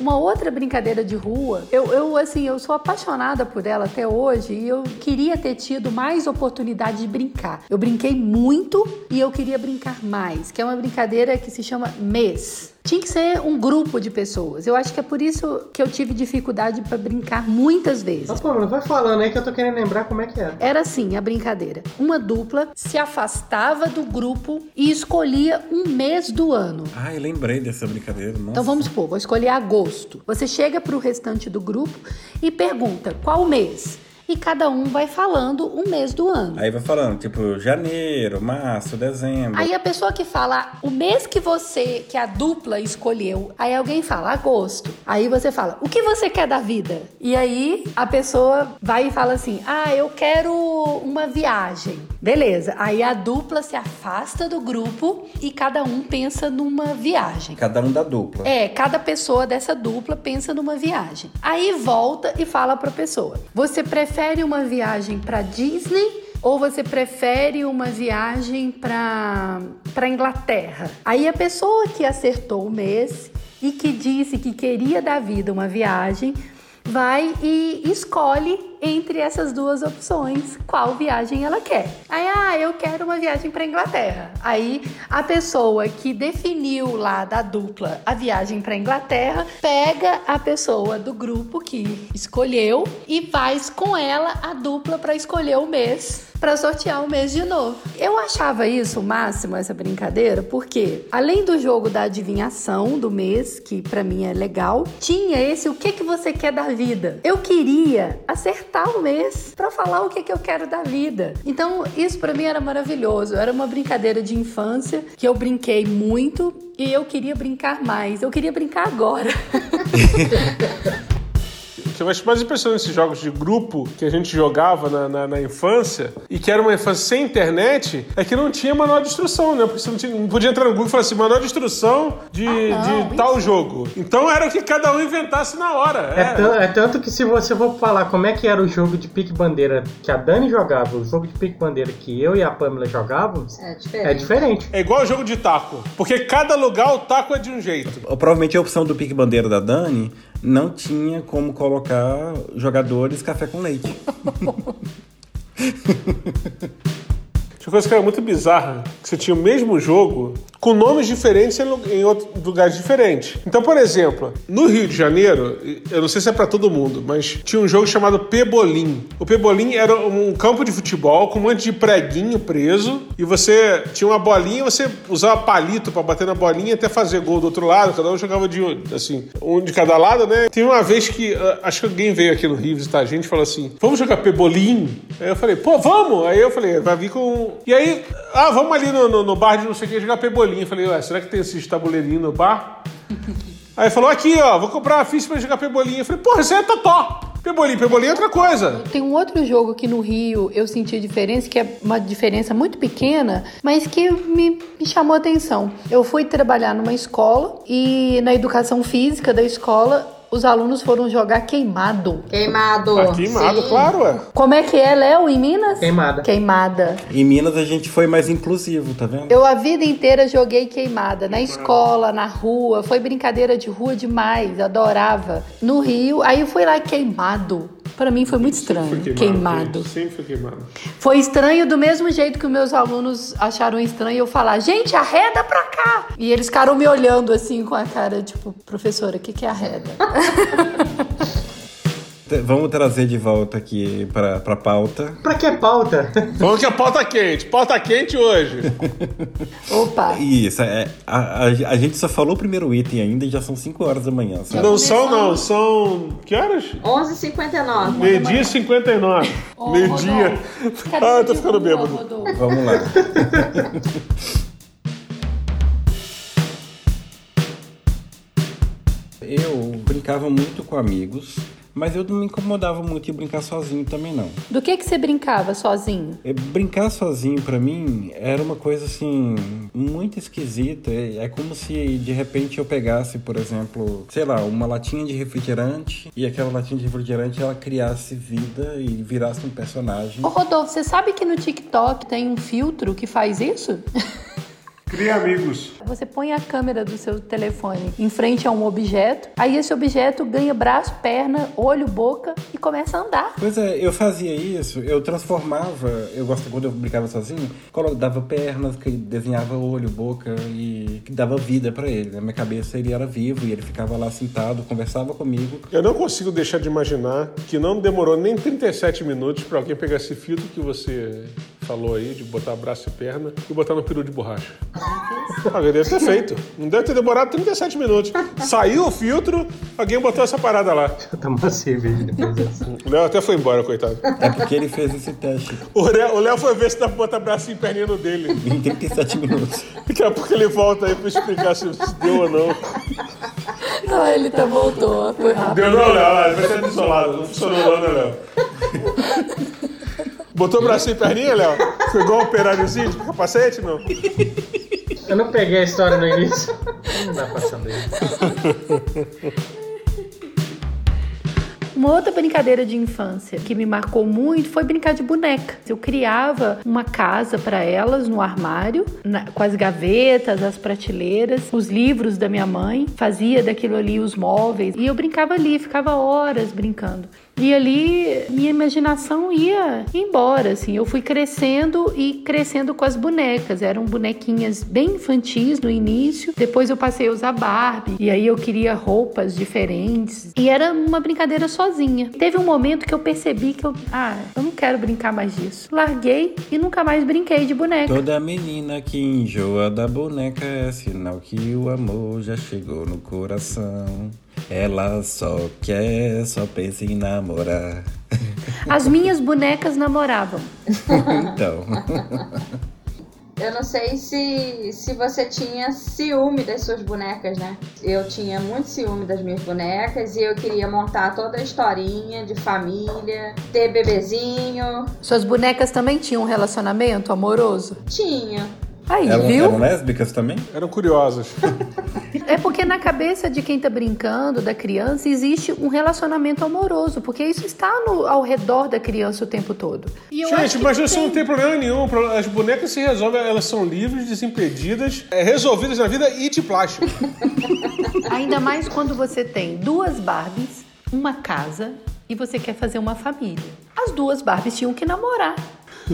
Uma outra brincadeira de rua, eu, eu assim, eu sou apaixonada por ela até hoje e eu queria ter tido mais oportunidade de brincar. Eu brinquei muito e eu queria brincar mais, que é uma brincadeira que se chama mês. Tinha que ser um grupo de pessoas. Eu acho que é por isso que eu tive dificuldade para brincar muitas vezes. Mas, pô, mano, vai falando aí que eu tô querendo lembrar como é que era. Era assim a brincadeira. Uma dupla se afastava do grupo e escolhia um mês do ano. Ah, eu lembrei dessa brincadeira. Nossa. Então vamos supor, vou escolher agosto. Você chega para o restante do grupo e pergunta qual mês. E cada um vai falando um mês do ano. Aí vai falando, tipo, janeiro, março, dezembro. Aí a pessoa que fala o mês que você, que a dupla escolheu, aí alguém fala agosto. Aí você fala, o que você quer da vida? E aí a pessoa vai e fala assim, ah, eu quero uma viagem. Beleza. Aí a dupla se afasta do grupo e cada um pensa numa viagem. Cada um da dupla. É, cada pessoa dessa dupla pensa numa viagem. Aí volta e fala pra pessoa: Você prefere uma viagem pra Disney ou você prefere uma viagem pra para Inglaterra? Aí a pessoa que acertou o mês e que disse que queria da vida uma viagem vai e escolhe entre essas duas opções qual viagem ela quer. Aí, ah, eu quero uma viagem para Inglaterra. Aí a pessoa que definiu lá da dupla a viagem para Inglaterra pega a pessoa do grupo que escolheu e faz com ela a dupla para escolher o mês para sortear o mês de novo. Eu achava isso o máximo essa brincadeira, porque além do jogo da adivinhação do mês, que para mim é legal, tinha esse o que que você quer da vida. Eu queria acertar o mês para falar o que que eu quero da vida. Então, isso para mim era maravilhoso. Era uma brincadeira de infância que eu brinquei muito e eu queria brincar mais. Eu queria brincar agora. <laughs> O que eu acho mais impressionante nesses jogos de grupo que a gente jogava na, na, na infância e que era uma infância sem internet é que não tinha manual de instrução, né? Porque você não, tinha- não podia entrar no Google e falar assim, manual de instrução de, não, de tal jogo. Então era o que cada um inventasse na hora. É, é tanto que se você for falar como é que era o jogo de pique-bandeira que a Dani jogava, o jogo de pique-bandeira que eu e a Pamela jogávamos, É diferente. é diferente. É igual jogo de taco. Porque cada lugar o taco é de um jeito. Provavelmente a opção do pique bandeira da Dani não tinha como colocar jogadores café com leite. <laughs> Tinha coisa que era muito bizarra, que você tinha o mesmo jogo com nomes diferentes em lugares diferentes. Então, por exemplo, no Rio de Janeiro, eu não sei se é pra todo mundo, mas tinha um jogo chamado Pebolim. O Pebolim era um campo de futebol com um monte de preguinho preso e você tinha uma bolinha, você usava palito pra bater na bolinha até fazer gol do outro lado, cada um jogava de assim, um de cada lado, né? Teve uma vez que ah, acho que alguém veio aqui no Rio visitar a gente e falou assim: "Vamos jogar Pebolim?" Aí eu falei: "Pô, vamos". Aí eu falei: "Vai vir com E aí, ah, vamos ali no, no, no bar de não sei o que jogar Pebolim". Eu falei: "Ué, será que tem esses tabuleirinhos no bar?" <laughs> Aí falou: "Aqui, ó, vou comprar uma ficha pra jogar Pebolim". Eu falei: "Porra, isso aí é totó". Pebolim, Pebolim é outra coisa. Tem um outro jogo que no Rio eu senti a diferença, que é uma diferença muito pequena, mas que me, me chamou a atenção. Eu fui trabalhar numa escola e na educação física da escola os alunos foram jogar queimado. Queimado. Ah, queimado, Sim. claro, ué. Como é que é, Léo, em Minas? Queimada. Queimada. Em Minas a gente foi mais inclusivo, tá vendo? Eu a vida inteira joguei queimada, na escola, na rua, foi brincadeira de rua demais, adorava. No Rio, aí eu fui lá queimado. Pra mim foi muito estranho, Foi queimado. gente. Sempre foi queimado. Foi estranho do mesmo jeito que os meus alunos acharam estranho eu falar, gente, arreda pra cá! E eles ficaram me olhando assim com a cara, tipo, professora, o que, que é arreda? <laughs> Vamos trazer de volta aqui pra, pra pauta. Pra que pauta? Vamos que a pauta quente. Pauta quente hoje. <laughs> Opa! Isso, é, a, a, a gente só falou o primeiro item ainda e já são 5 horas da manhã. sabe? Não são, não. São. Que horas? 11h59. Meio-dia e 59. Ô, Meio-dia. Ah, eu tô ficando Google, bêbado. Rodolfo? Vamos lá. <laughs> Eu brincava muito com amigos, mas eu não me incomodava muito em brincar sozinho também não. Do que que você brincava sozinho? É, Brincar sozinho pra mim era uma coisa assim muito esquisita. É é como se de repente eu pegasse, por exemplo, sei lá, uma latinha de refrigerante e aquela latinha de refrigerante ela criasse vida e virasse um personagem. Ô Rodolfo, você sabe que no TikTok tem um filtro que faz isso? <laughs> Cria amigos. Você põe a câmera do seu telefone em frente a um objeto, aí esse objeto ganha braço, perna, olho, boca e começa a andar. Pois é, eu fazia isso, eu transformava, eu gosto quando eu brincava sozinho, dava pernas, que desenhava olho, boca e dava vida pra ele. Na minha cabeça ele era vivo e ele ficava lá sentado, conversava comigo. Eu não consigo deixar de imaginar que não demorou nem 37 minutos pra alguém pegar esse filtro que você falou aí, de botar braço e perna, e botar no peru de borracha. Ah, deve ter feito. Não deve ter demorado 37 minutos. Saiu o filtro, alguém botou essa parada lá. <laughs> Uma cerveja depois dessa. O Léo até foi embora, coitado. É porque ele fez esse teste O Léo, o Léo foi ver se dá pra botar braço e perninha no dele. em 37 minutos. Daqui a pouco ele volta aí pra explicar se deu ou não. Não, ele tá voltou, foi rápido. Deu não, Léo. Ah, Vai ser desolado. Não funcionou não, né, Léo? Botou braço e perninha, Léo? Foi igual um operáriozinho de capacete, não? Eu não peguei a história no início. Não dá pra saber. Uma outra brincadeira de infância que me marcou muito foi brincar de boneca. Eu criava uma casa para elas no armário, na- com as gavetas, as prateleiras, os livros da minha mãe, fazia daquilo ali os móveis e eu brincava ali, ficava horas brincando. E ali minha imaginação ia embora, assim. Eu fui crescendo e crescendo com as bonecas. Eram bonequinhas bem infantis no início. Depois eu passei a usar Barbie. E aí eu queria roupas diferentes. E era uma brincadeira sozinha. Teve um momento que eu percebi que eu, ah, eu não quero brincar mais disso. Larguei e nunca mais brinquei de boneca. Toda menina que enjoa da boneca é sinal que o amor já chegou no coração. Ela só quer, só pensa em namorar. As minhas bonecas namoravam. Então, <laughs> Eu não sei se, se você tinha ciúme das suas bonecas, né? Eu tinha muito ciúme das minhas bonecas e eu queria montar toda a historinha de família, ter bebezinho. Suas bonecas também tinham um relacionamento amoroso? Tinha. Aí, elas viu? eram lésbicas também? Eram curiosas. É porque na cabeça de quem tá brincando, da criança, existe um relacionamento amoroso, porque isso está no- ao redor da criança o tempo todo. E Gente, mas isso não tem problema nenhum. As bonecas se resolvem, elas são livres, desimpedidas, é, resolvidas na vida e de plástico. <laughs> Ainda mais quando você tem duas Barbies, uma casa e você quer fazer uma família. As duas Barbies tinham que namorar.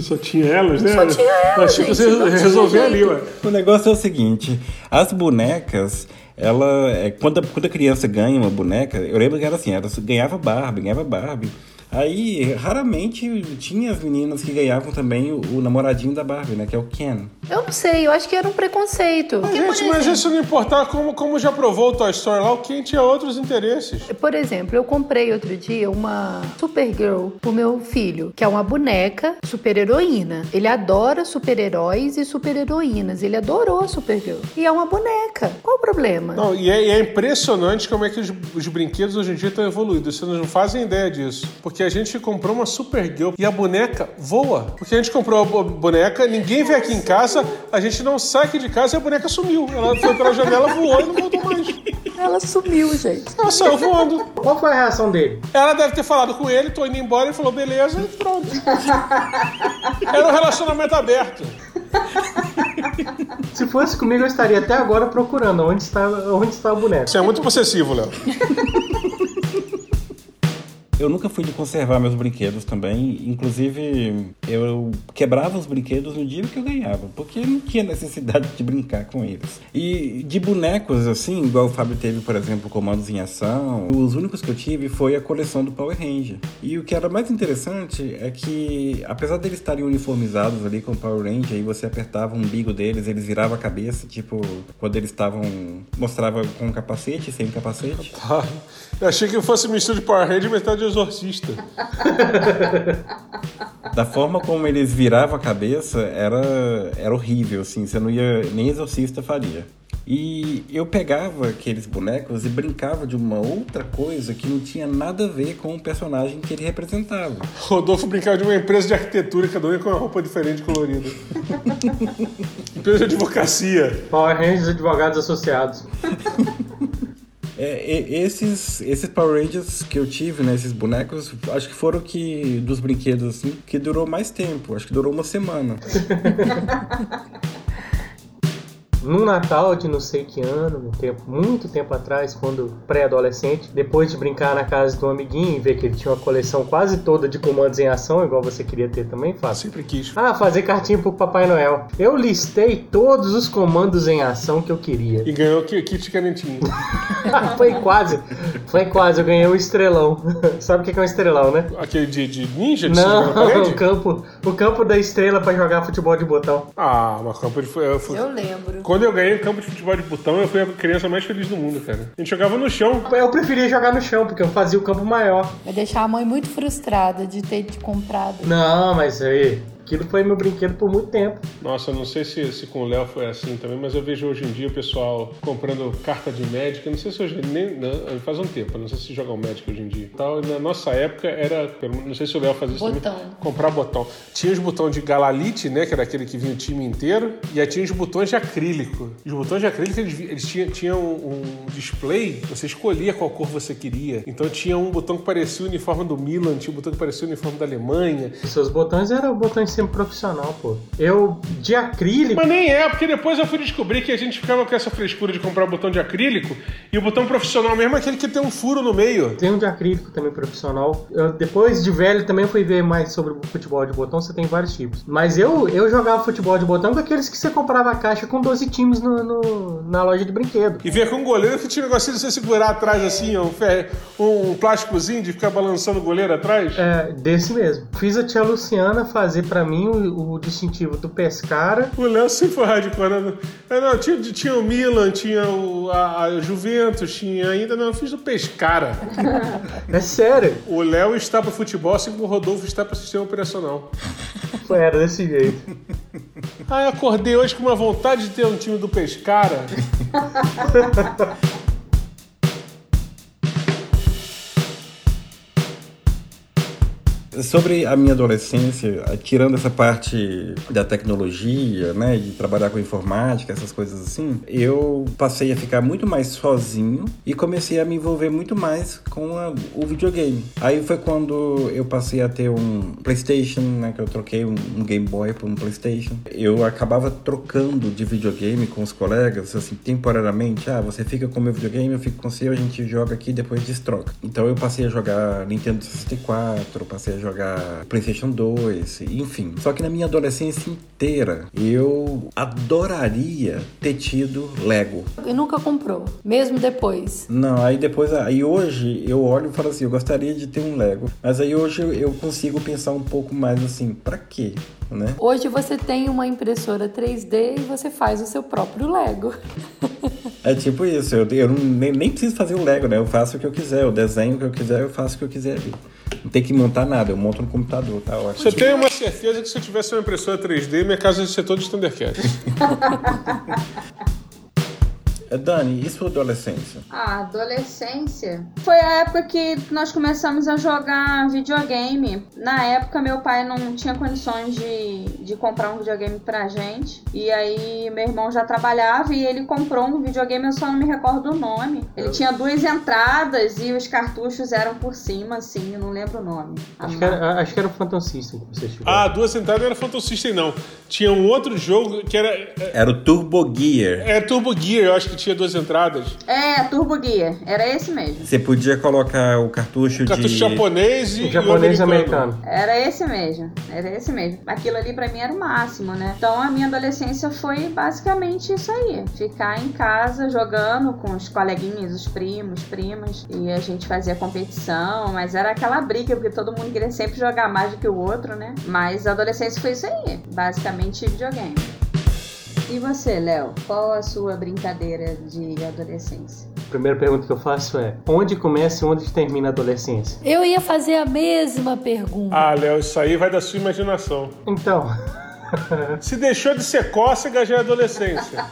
Só tinha elas, né? Só tinha elas, Achei que gente, não você resolver ali, ué. O negócio é o seguinte, as bonecas, ela, é, quando, a, quando a criança ganha uma boneca, eu lembro que era assim, ela ganhava Barbie, ganhava Barbie. Aí, raramente tinha as meninas que ganhavam também o, o namoradinho da Barbie, né? Que é o Ken. Eu não sei, eu acho que era um preconceito. Mas, Porque, gente, mas isso não importar como, como já provou o Toy Story lá, o Ken tinha outros interesses. Por exemplo, eu comprei outro dia uma Supergirl pro meu filho, que é uma boneca super-heroína. Ele adora super-heróis e super-heroínas. Ele adorou a Supergirl. E é uma boneca. Qual o problema? Não, e é, e é impressionante como é que os, os brinquedos hoje em dia estão evoluídos. Vocês não fazem ideia disso. Porque a gente comprou uma Supergirl e a boneca voa. Porque a gente comprou a bo- boneca, ninguém veio aqui em casa, a gente não sai aqui de casa e a boneca sumiu. Ela foi pela janela, voou e não voltou mais. Ela sumiu, gente. Ela saiu voando. Qual foi a reação dele? Ela deve ter falado com ele, tô indo embora, ele falou, beleza, e pronto. Era um relacionamento aberto. Se fosse comigo, eu estaria até agora procurando onde está, onde está o boneco. Você é muito possessivo, Léo. Eu nunca fui de conservar meus brinquedos também. Inclusive, eu quebrava os brinquedos no dia que eu ganhava, porque eu não tinha necessidade de brincar com eles. E de bonecos, assim, igual o Fábio teve, por exemplo, comandos em ação, os únicos que eu tive foi a coleção do Power Ranger. E o que era mais interessante é que, apesar deles estarem uniformizados ali com o Power Ranger, e você apertava o umbigo deles, eles viravam a cabeça, tipo, quando eles estavam. mostrava com capacete, sem capacete. Ah, <laughs> Eu achei que fosse mistura de Power Ranger e metade de Exorcista. <laughs> Da forma como eles viravam a cabeça, era, era horrível, assim, você não ia, nem exorcista faria. E eu pegava aqueles bonecos e brincava de uma outra coisa que não tinha nada a ver com o personagem que ele representava. Rodolfo brincava de uma empresa de arquitetura, cada um ia com uma roupa diferente colorida. <laughs> empresa de advocacia. Power Rangers Advogados Associados. <laughs> É, esses, esses Power Rangers que eu tive, né, esses bonecos, acho que foram que dos brinquedos assim, que durou mais tempo, acho que durou uma semana. <laughs> Num Natal de não sei que ano, um tempo, muito tempo atrás, quando pré-adolescente, depois de brincar na casa de um amiguinho e ver que ele tinha uma coleção quase toda de comandos em ação, igual você queria ter também, fácil. Sempre quis. Ah, fazer cartinha pro Papai Noel. Eu listei todos os comandos em ação que eu queria. E ganhou o ki- kit canetinho. <laughs> foi quase, foi quase, eu ganhei um estrelão. <laughs> Sabe o que é um estrelão, né? Aquele de, de ninja de Não, <laughs> o campo, o campo da estrela pra jogar futebol de botão. Ah, mas campo de eu fui- Eu lembro. Quando eu ganhei o campo de futebol de botão, eu fui a criança mais feliz do mundo, cara. A gente jogava no chão. Eu preferia jogar no chão, porque eu fazia o campo maior. Vai deixar a mãe muito frustrada de ter te comprado. Não, mas aí, aquilo foi meu brinquedo por muito tempo. Nossa, eu não sei se, se com o Léo foi assim também, mas eu vejo hoje em dia o pessoal comprando carta de médica. Não sei se hoje nem não, faz um tempo, não sei se joga o médico hoje em dia. Tal, na nossa época era, não sei se o Léo fazia isso Botão. também. Comprar botão. Tinha os botões de galalite, né, que era aquele que vinha o time inteiro, e aí tinha os botões de acrílico. Os botões de acrílico eles, eles tinham, tinham um, um display, você escolhia qual cor você queria. Então tinha um botão que parecia o uniforme do Milan, tinha um botão que parecia o uniforme da Alemanha. Os seus botões eram botões profissional, pô. Eu, de acrílico, Mas nem é, porque depois eu fui descobrir que a gente ficava com essa frescura de comprar botão de acrílico e o botão profissional mesmo é aquele que tem um furo no meio. tem um de acrílico também profissional. Eu, depois de velho também fui ver mais sobre o futebol de botão, você tem vários tipos. Mas eu, eu jogava futebol de botão com aqueles que você comprava a caixa com 12 times no, no- na loja de brinquedo. E vinha com um goleiro que tinha um negocinho de você segurar atrás assim, um, um plásticozinho de ficar balançando o goleiro atrás. É, desse mesmo. Fiz a tia Luciana fazer mim o, o distintivo do Pescara. O Léo sempre foi hardcore. Né? Não, tinha, tinha o Milan, tinha o, a, a Juventus, tinha ainda. Não, eu fiz o Pescara. É sério, O Léo está pro futebol, assim como o Rodolfo está pro sistema operacional. era desse jeito. Ah, eu acordei hoje com uma vontade de ter um time do Pescara. <laughs> Sobre a minha adolescência, tirando essa parte da tecnologia, né, de trabalhar com informática, essas coisas assim, eu passei a ficar muito mais sozinho e comecei a me envolver muito mais com a- o videogame. Aí foi quando eu passei a ter um PlayStation, né, que eu troquei um, um Game Boy por um PlayStation. Eu acabava trocando de videogame com os colegas, assim, temporariamente. Ah, você fica com o meu videogame, eu fico com o seu, a gente joga aqui depois destroca. Então eu passei a jogar Nintendo 64, passei a jogar PlayStation 2, enfim. Só que na minha adolescência inteira, eu adoraria ter tido Lego. E nunca comprou, mesmo depois. Não, aí depois, aí hoje eu olho e falo assim, eu gostaria de ter um Lego. Mas aí hoje eu consigo pensar um pouco mais assim, para quê? Né? Hoje você tem uma impressora 3D e você faz o seu próprio Lego. É tipo isso, eu, eu nem, nem, preciso fazer o Lego, né? Eu faço o que eu quiser, eu desenho o que eu quiser, eu faço o que eu quiser ali. Não tem que montar nada, eu monto no computador, tá ótimo. Você tem uma certeza que se eu tivesse uma impressora 3D, minha casa ia ser toda de Thundercats. <laughs> É, Dani, e sua adolescência? A adolescência foi a época que nós começamos a jogar videogame. Na época, meu pai não tinha condições de, de comprar um videogame pra gente. E aí, meu irmão já trabalhava e ele comprou um videogame, eu só não me recordo o nome. Ele tinha duas entradas e os cartuchos eram por cima, assim, eu não lembro o nome. Acho que era, acho que era o Phantom System que você chegou. Ah, duas entradas não era Phantom System, não. Tinha um outro jogo que era. Era o Turbo Gear. É Turbo Gear, eu acho que tinha duas entradas. É, Turbo Gear. Era esse mesmo. Você podia colocar o cartucho, cartucho de... japonês e, o japonês e americano. americano. Era esse mesmo. Era esse mesmo. Aquilo ali pra mim era o máximo, né? Então a minha adolescência foi basicamente isso aí. Ficar em casa jogando com os coleguinhas, os primos, primas. E a gente fazia competição, mas era aquela briga, porque todo mundo queria sempre jogar mais do que o outro, né? Mas a adolescência foi isso aí. Basicamente videogame. E você, Léo? Qual a sua brincadeira de adolescência? A primeira pergunta que eu faço é: onde começa e onde termina a adolescência? Eu ia fazer a mesma pergunta. Ah, Léo, isso aí vai da sua imaginação. Então. <laughs> <laughs> Se deixou de ser cócega, já é adolescência.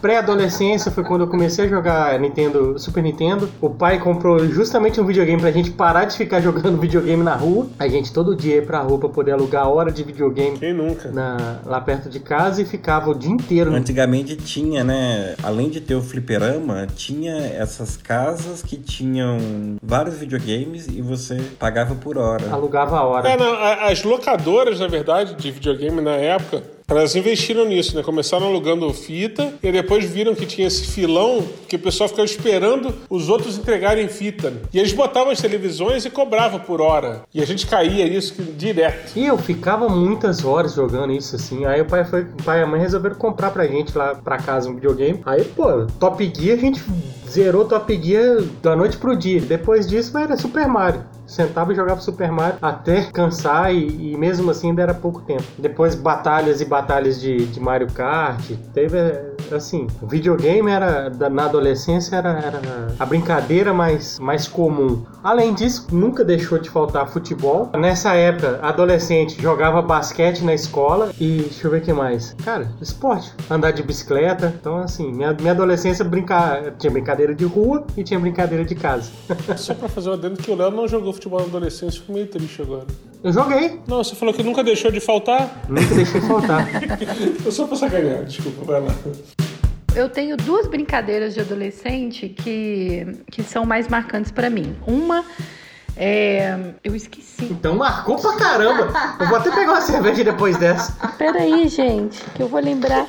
Pré-adolescência foi quando eu comecei a jogar Nintendo, Super Nintendo. O pai comprou justamente um videogame pra gente parar de ficar <laughs> jogando videogame na rua. A gente todo dia ia pra rua pra poder alugar a hora de videogame. Quem nunca? Na, lá perto de casa e ficava o dia inteiro. Antigamente tinha, né? Além de ter o fliperama, tinha essas casas que tinham vários videogames e você pagava por hora. Alugava a hora. É, não, as locadoras, na verdade, de videogame na época, elas investiram nisso, né? Começaram alugando fita e depois viram que tinha esse filão que o pessoal ficava esperando os outros entregarem fita. E eles botavam as televisões e cobravam por hora. E a gente caía nisso direto. E eu ficava muitas horas jogando isso assim. Aí o pai, foi, o pai e a mãe resolveram comprar pra gente lá pra casa um videogame. Aí, pô, Top Gear a gente zerou Top Gear da noite pro dia. Depois disso era Super Mario sentava e jogava Super Mario até cansar e, e, mesmo assim ainda era pouco tempo. Depois batalhas e batalhas de, de Mario Kart, teve assim, o videogame era na adolescência era, era, a brincadeira mais, mais comum. Além disso, nunca deixou de faltar futebol. Nessa época, adolescente jogava basquete na escola e deixa eu ver o que mais. Cara, esporte, andar de bicicleta. Então assim, minha, minha adolescência brincar, tinha brincadeira de rua e tinha brincadeira de casa. Só pra fazer uma dentro que o Léo não jogou futebol na adolescência, fico meio triste agora. Eu joguei. Não, você falou que nunca deixou de faltar? Nunca deixei de faltar. <laughs> Eu só pra sacanear, desculpa, vai lá. Eu tenho duas brincadeiras de adolescente que, que são mais marcantes para mim. Uma é. Eu esqueci. Então marcou pra caramba. Eu vou até pegar uma cerveja depois dessa. Peraí, gente, que eu vou lembrar.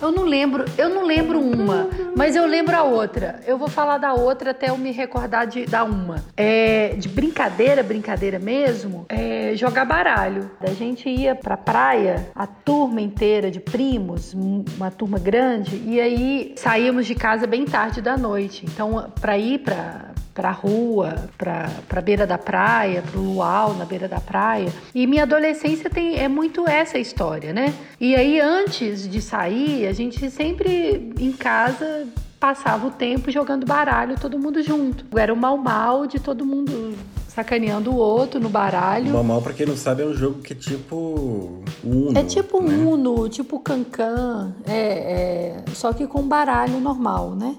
Eu não lembro, eu não lembro uma, mas eu lembro a outra. Eu vou falar da outra até eu me recordar de, da uma. É, de brincadeira, brincadeira mesmo, é jogar baralho. A gente ia pra praia, a turma inteira de primos, uma turma grande, e aí saíamos de casa bem tarde da noite. Então, pra ir pra, pra rua, pra, pra beira da praia, pro luau na beira da praia. E minha adolescência tem, é muito essa história, né? E aí, antes de sair, a gente sempre em casa passava o tempo jogando baralho, todo mundo junto. Era o mal mal de todo mundo sacaneando o outro no baralho. Mal mal, pra quem não sabe, é um jogo que é tipo Uno. É tipo né? Uno, tipo Cancan, é, é, só que com baralho normal, né?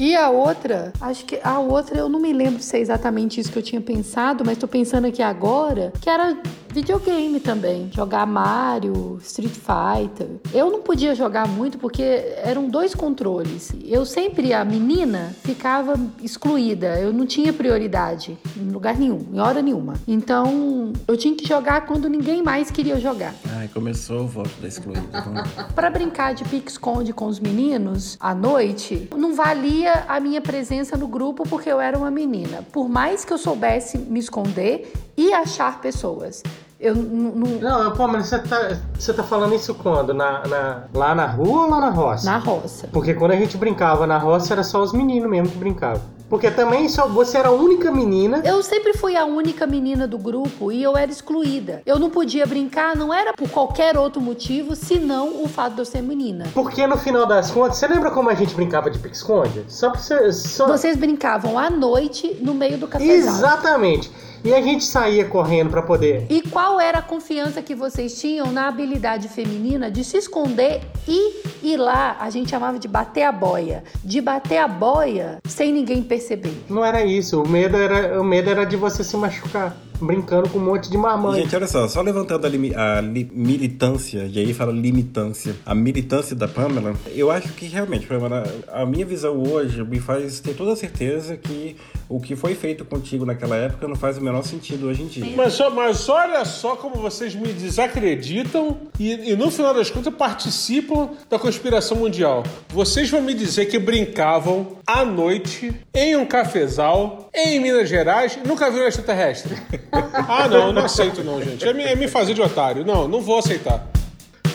E a outra, acho que a outra eu não me lembro se é exatamente isso que eu tinha pensado, mas tô pensando aqui agora, que era videogame também. Jogar Mario, Street Fighter. Eu não podia jogar muito porque eram dois controles. Eu sempre, a menina, ficava excluída. Eu não tinha prioridade em lugar nenhum, em hora nenhuma. Então, eu tinha que jogar quando ninguém mais queria jogar. Ai, começou o voto da excluída. <laughs> Pra brincar de pique-esconde com os meninos à noite, não valia a minha presença no grupo porque eu era uma menina. Por mais que eu soubesse me esconder e achar pessoas. Eu não. Não, pô, mas você tá, você tá falando isso quando? Na, na- lá na rua ou lá na roça? Na roça. Porque quando a gente brincava na roça era só os meninos mesmo que brincavam. Porque também só você era a única menina. Eu sempre fui a única menina do grupo e eu era excluída. Eu não podia brincar, não era por qualquer outro motivo, senão o fato de eu ser menina. Porque no final das contas, você lembra como a gente brincava de pique-esconde? Só pra você. Só... Vocês brincavam à noite no meio do cafezal. Exatamente. E a gente saía correndo pra poder. E qual era a confiança que vocês tinham na habilidade feminina de se esconder e ir lá, a gente chamava de bater a boia, de bater a boia sem ninguém perceber. Não era isso. O medo era, o medo era de você se machucar. Brincando com um monte de marmanjo. Gente, olha só, só levantando a, limi- a li- militância, e aí fala limitância, a militância da Pamela, eu acho que realmente, Pamela, a minha visão hoje me faz ter toda a certeza que o que foi feito contigo naquela época não faz o menor sentido hoje em dia. Mas, só- mas olha só como vocês me desacreditam e, e no final das contas participam da conspiração mundial. Vocês vão me dizer que brincavam à noite em um cafezal em Minas Gerais e nunca viram extraterrestre. <laughs> ah, não, eu não aceito não, gente. É me, é me fazer de otário. Não, não vou aceitar.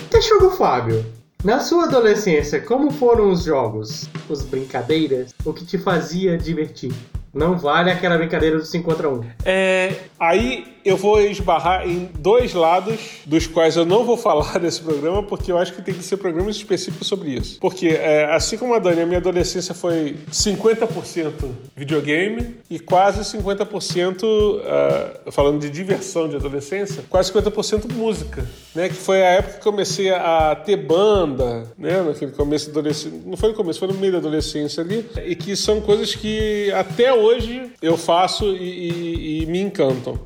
Texugo Fábio, na sua adolescência, como foram os jogos, os brincadeiras, o que te fazia divertir? Não vale aquela brincadeira do 5 contra 1. É, aí eu vou esbarrar em dois lados, dos quais eu não vou falar <laughs> nesse programa, porque eu acho que tem que ser programas específicos sobre isso. Porque, é, assim como a Dani, a minha adolescência foi 50% videogame e quase 50%, ah, falando de diversão de adolescência, quase 50% música, né? Que foi a época que comecei a ter banda, né? Naquele começo da adolescência. Não foi no começo, foi no meio da adolescência ali. E que são coisas que até hoje eu faço e- e- e me encantam.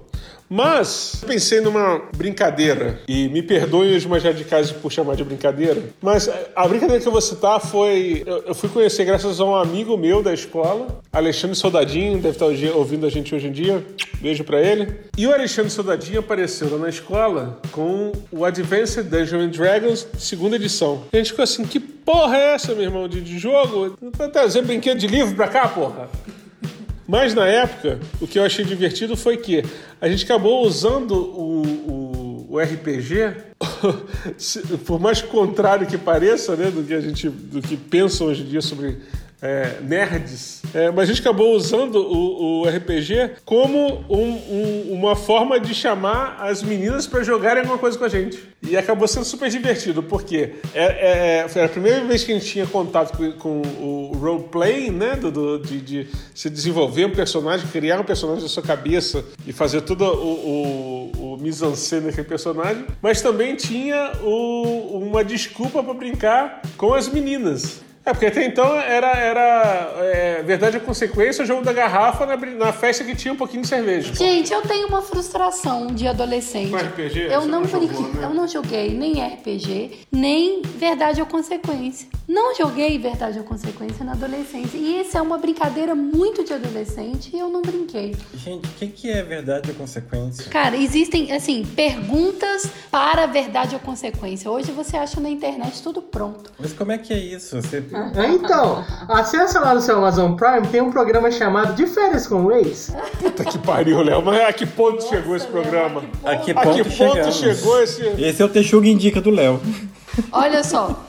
Mas pensei numa brincadeira, e me perdoem os mais radicais por chamar de brincadeira, mas a brincadeira que eu vou citar foi. Eu, fui conhecer graças a um amigo meu da escola, Alexandre Soldadinho, deve estar ouvindo a gente hoje em dia, beijo pra ele. E o Alexandre Soldadinho apareceu lá na escola com o Advanced Dungeons Dragons, segunda edição. E a gente ficou assim: que porra é essa, meu irmão, de, de jogo? Tá trazendo brinquedo de livro pra cá, porra? Mas na época, o que eu achei divertido foi que a gente acabou usando o, o- o RPG, <laughs> por mais contrário que pareça, né, do que a gente, do que pensam hoje em dia sobre é, nerds, é, mas a gente acabou usando o, o RPG como um- um- uma forma de chamar as meninas para jogarem alguma coisa com a gente. E acabou sendo super divertido, porque é, é- foi a primeira vez que a gente tinha contato com, com o roleplay, né? Do, do- de, de se desenvolver um personagem, criar um personagem na sua cabeça e fazer todo o, o, o mise-en-scène daquele personagem. Mas também tinha o- uma desculpa para brincar com as meninas. É, porque até então era, era é, verdade ou consequência o jogo da garrafa na, na festa que tinha um pouquinho de cerveja. Gente, eu tenho uma frustração de adolescente. Com RPG? Eu não, não jogou, né? eu não joguei nem RPG, nem verdade ou consequência. Não joguei verdade ou consequência na adolescência. E isso é uma brincadeira muito de adolescente e eu não brinquei. Gente, o que, que é verdade ou consequência? Cara, existem, assim, perguntas para verdade ou consequência. Hoje você acha na internet tudo pronto. Mas como é que é isso? Você... <laughs> É, Então, acessa lá no seu Amazon Prime, tem um programa chamado De Férias com o Ex. Puta que pariu, Léo. Mas a que ponto chegou esse programa? A que A ponto, que ponto chegamos? chegou esse. Esse é o Texuga Indica do Léo. Olha só.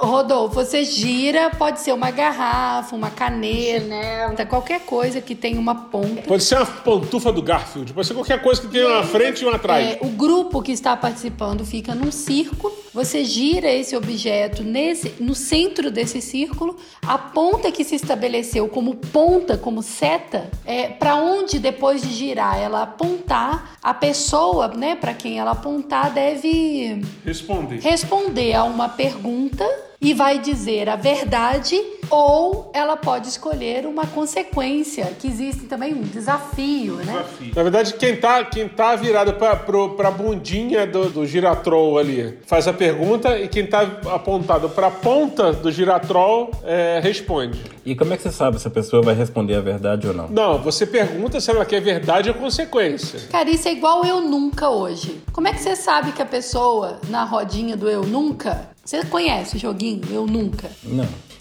Rodolfo, você gira, pode ser uma garrafa, uma caneta, Chinelo. qualquer coisa que tenha uma ponta. Pode ser uma pantufa do Garfield, pode ser qualquer coisa que tenha uma frente e uma atrás. É, o grupo que está participando fica num círculo, você gira esse objeto nesse, no centro desse círculo, a ponta que se estabeleceu como ponta, como seta, é para onde depois de girar ela apontar, a pessoa, né, para quem ela apontar deve Responder. responder a uma pergunta e vai dizer a verdade Ou ela pode escolher uma consequência, que existe também um desafio, né? Na verdade, quem tá, quem tá virado pra, pro, pra bundinha do, do giratrol ali faz a pergunta e quem tá apontado pra ponta do giratrol é, responde. E como é que você sabe se a pessoa vai responder a verdade ou não? Não, você pergunta se ela quer verdade ou consequência. Cara, isso é igual eu nunca hoje. Como é que você sabe que a pessoa na rodinha do eu nunca. Você conhece o joguinho Eu Nunca? Não. <laughs>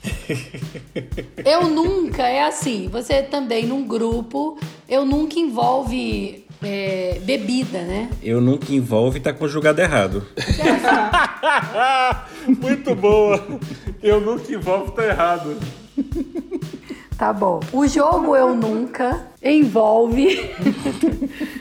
Eu nunca é assim. Você também num grupo, eu nunca envolve é, bebida, né? Eu nunca envolve tá conjugado errado. <laughs> Muito boa. Eu nunca envolvo, tá errado. Tá bom. O jogo Eu Nunca envolve. <laughs>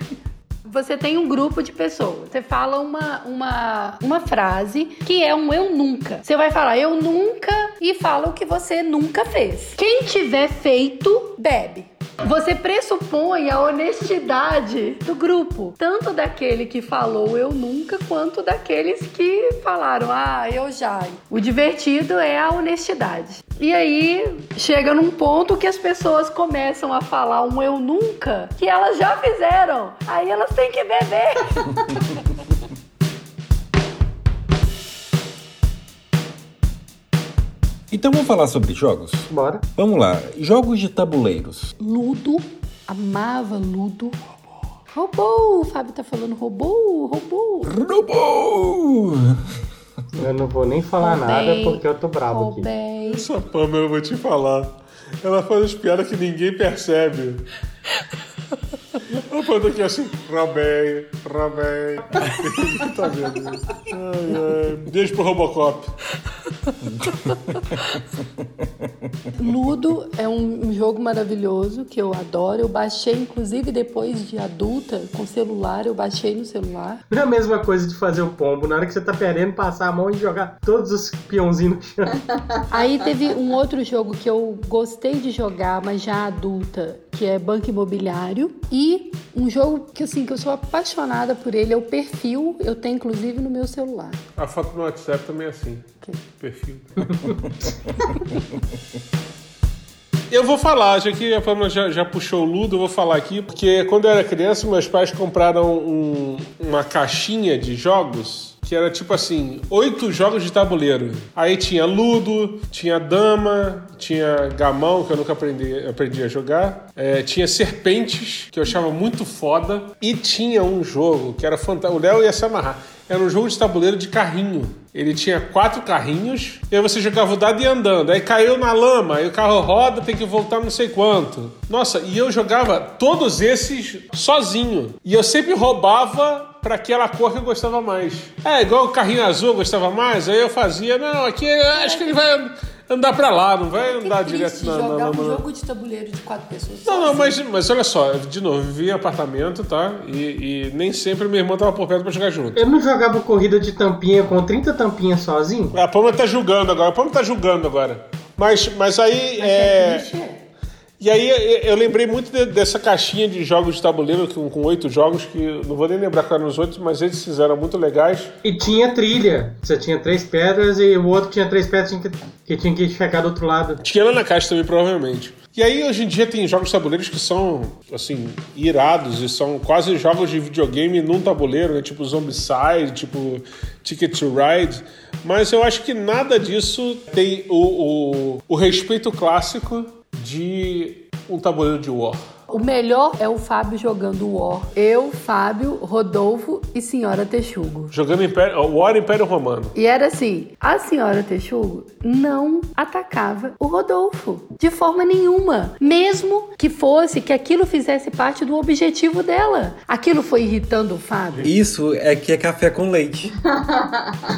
Você tem um grupo de pessoas. Você fala uma, uma, uma frase que é um eu nunca. Você vai falar eu nunca e fala o que você nunca fez. Quem tiver feito, bebe. Você pressupõe a honestidade do grupo, tanto daquele que falou eu nunca, quanto daqueles que falaram ah, eu já. O divertido é a honestidade. E aí chega num ponto que as pessoas começam a falar um eu nunca que elas já fizeram. Aí elas têm que beber. <laughs> Então vamos falar sobre jogos? Bora. Vamos lá. Jogos de tabuleiros. Ludo, amava Ludo. Robô, o Fábio tá falando robô, robô. Robô! Eu não vou nem falar nada Roubei, porque eu tô bravo aqui. roubei. Essa Pamela, eu vou te falar. Ela faz as piadas que ninguém percebe. Eu falando aqui assim, Robei, Robei. tá <laughs> vendo? Ai, ai. Beijo pro Robocop. <laughs> Ludo é um jogo maravilhoso que eu adoro. Eu baixei, inclusive, depois de adulta, com celular. Eu baixei no celular. Não é a mesma coisa de fazer o pombo. Na hora que você tá querendo passar a mão e jogar todos os peãozinhos no chão. <laughs> Aí teve um outro jogo que eu gostei de jogar, mas já adulta, que é Banco Imobiliário. E um jogo que, assim, que eu sou apaixonada por ele é o Perfil. Eu tenho, inclusive, no meu celular. A foto no WhatsApp também é assim. Perfil. <laughs> Eu vou falar, já que a Pamela já, já puxou o Ludo, eu vou falar aqui, porque quando eu era criança, meus pais compraram um- uma caixinha de jogos que era tipo assim, oito jogos de tabuleiro. Aí tinha Ludo, tinha Dama, tinha Gamão, que eu nunca aprendi, aprendi a jogar, é, tinha Serpentes, que eu achava muito foda, e tinha um jogo que era fantástico. O Léo ia se amarrar. Era um jogo de tabuleiro de carrinho. Ele tinha quatro carrinhos, e aí você jogava o dado e andando. Aí caiu na lama, aí o carro roda, tem que voltar não sei quanto. Nossa, e eu jogava todos esses sozinho. E eu sempre roubava para aquela cor que eu gostava mais. É, igual o carrinho azul eu gostava mais, aí eu fazia, não, aqui acho que ele vai andar para lá, não vai andar direto na, na, jogar na, um na- jogo de tabuleiro de quatro pessoas. não, não, mas, mas olha só, de novo, eu vivia em apartamento, tá? E, e nem sempre minha irmã tava por perto pra jogar junto. Eu não jogava corrida de tampinha com 30 tampinhas sozinho? A Pama tá julgando agora, a Pama tá julgando agora. Mas, mas aí. é... Clichê. E aí eu- lembrei muito de- dessa caixinha de jogos de tabuleiro com com oito jogos, que não vou nem lembrar quais eram os oito, mas eles fizeram muito legais. E tinha trilha. Você tinha três pedras e o outro tinha três pedras que, que tinha que chegar do outro lado. Tinha lá na caixa também, provavelmente. E aí, hoje em dia, tem jogos de tabuleiros que são, assim, irados e são quase jogos de videogame num tabuleiro, né? Tipo Zombicide, tipo Ticket to Ride. Mas eu acho que nada disso tem o, o, o respeito clássico de um tabuleiro de War. O melhor é o Fábio jogando War. Eu, Fábio, Rodolfo e Senhora Texugo. Jogando Império, War Império Romano. E era assim, a senhora Texugo não atacava o Rodolfo de forma nenhuma, mesmo que fosse que aquilo fizesse parte do objetivo dela. Aquilo foi irritando o Fábio. Isso é que é café com leite.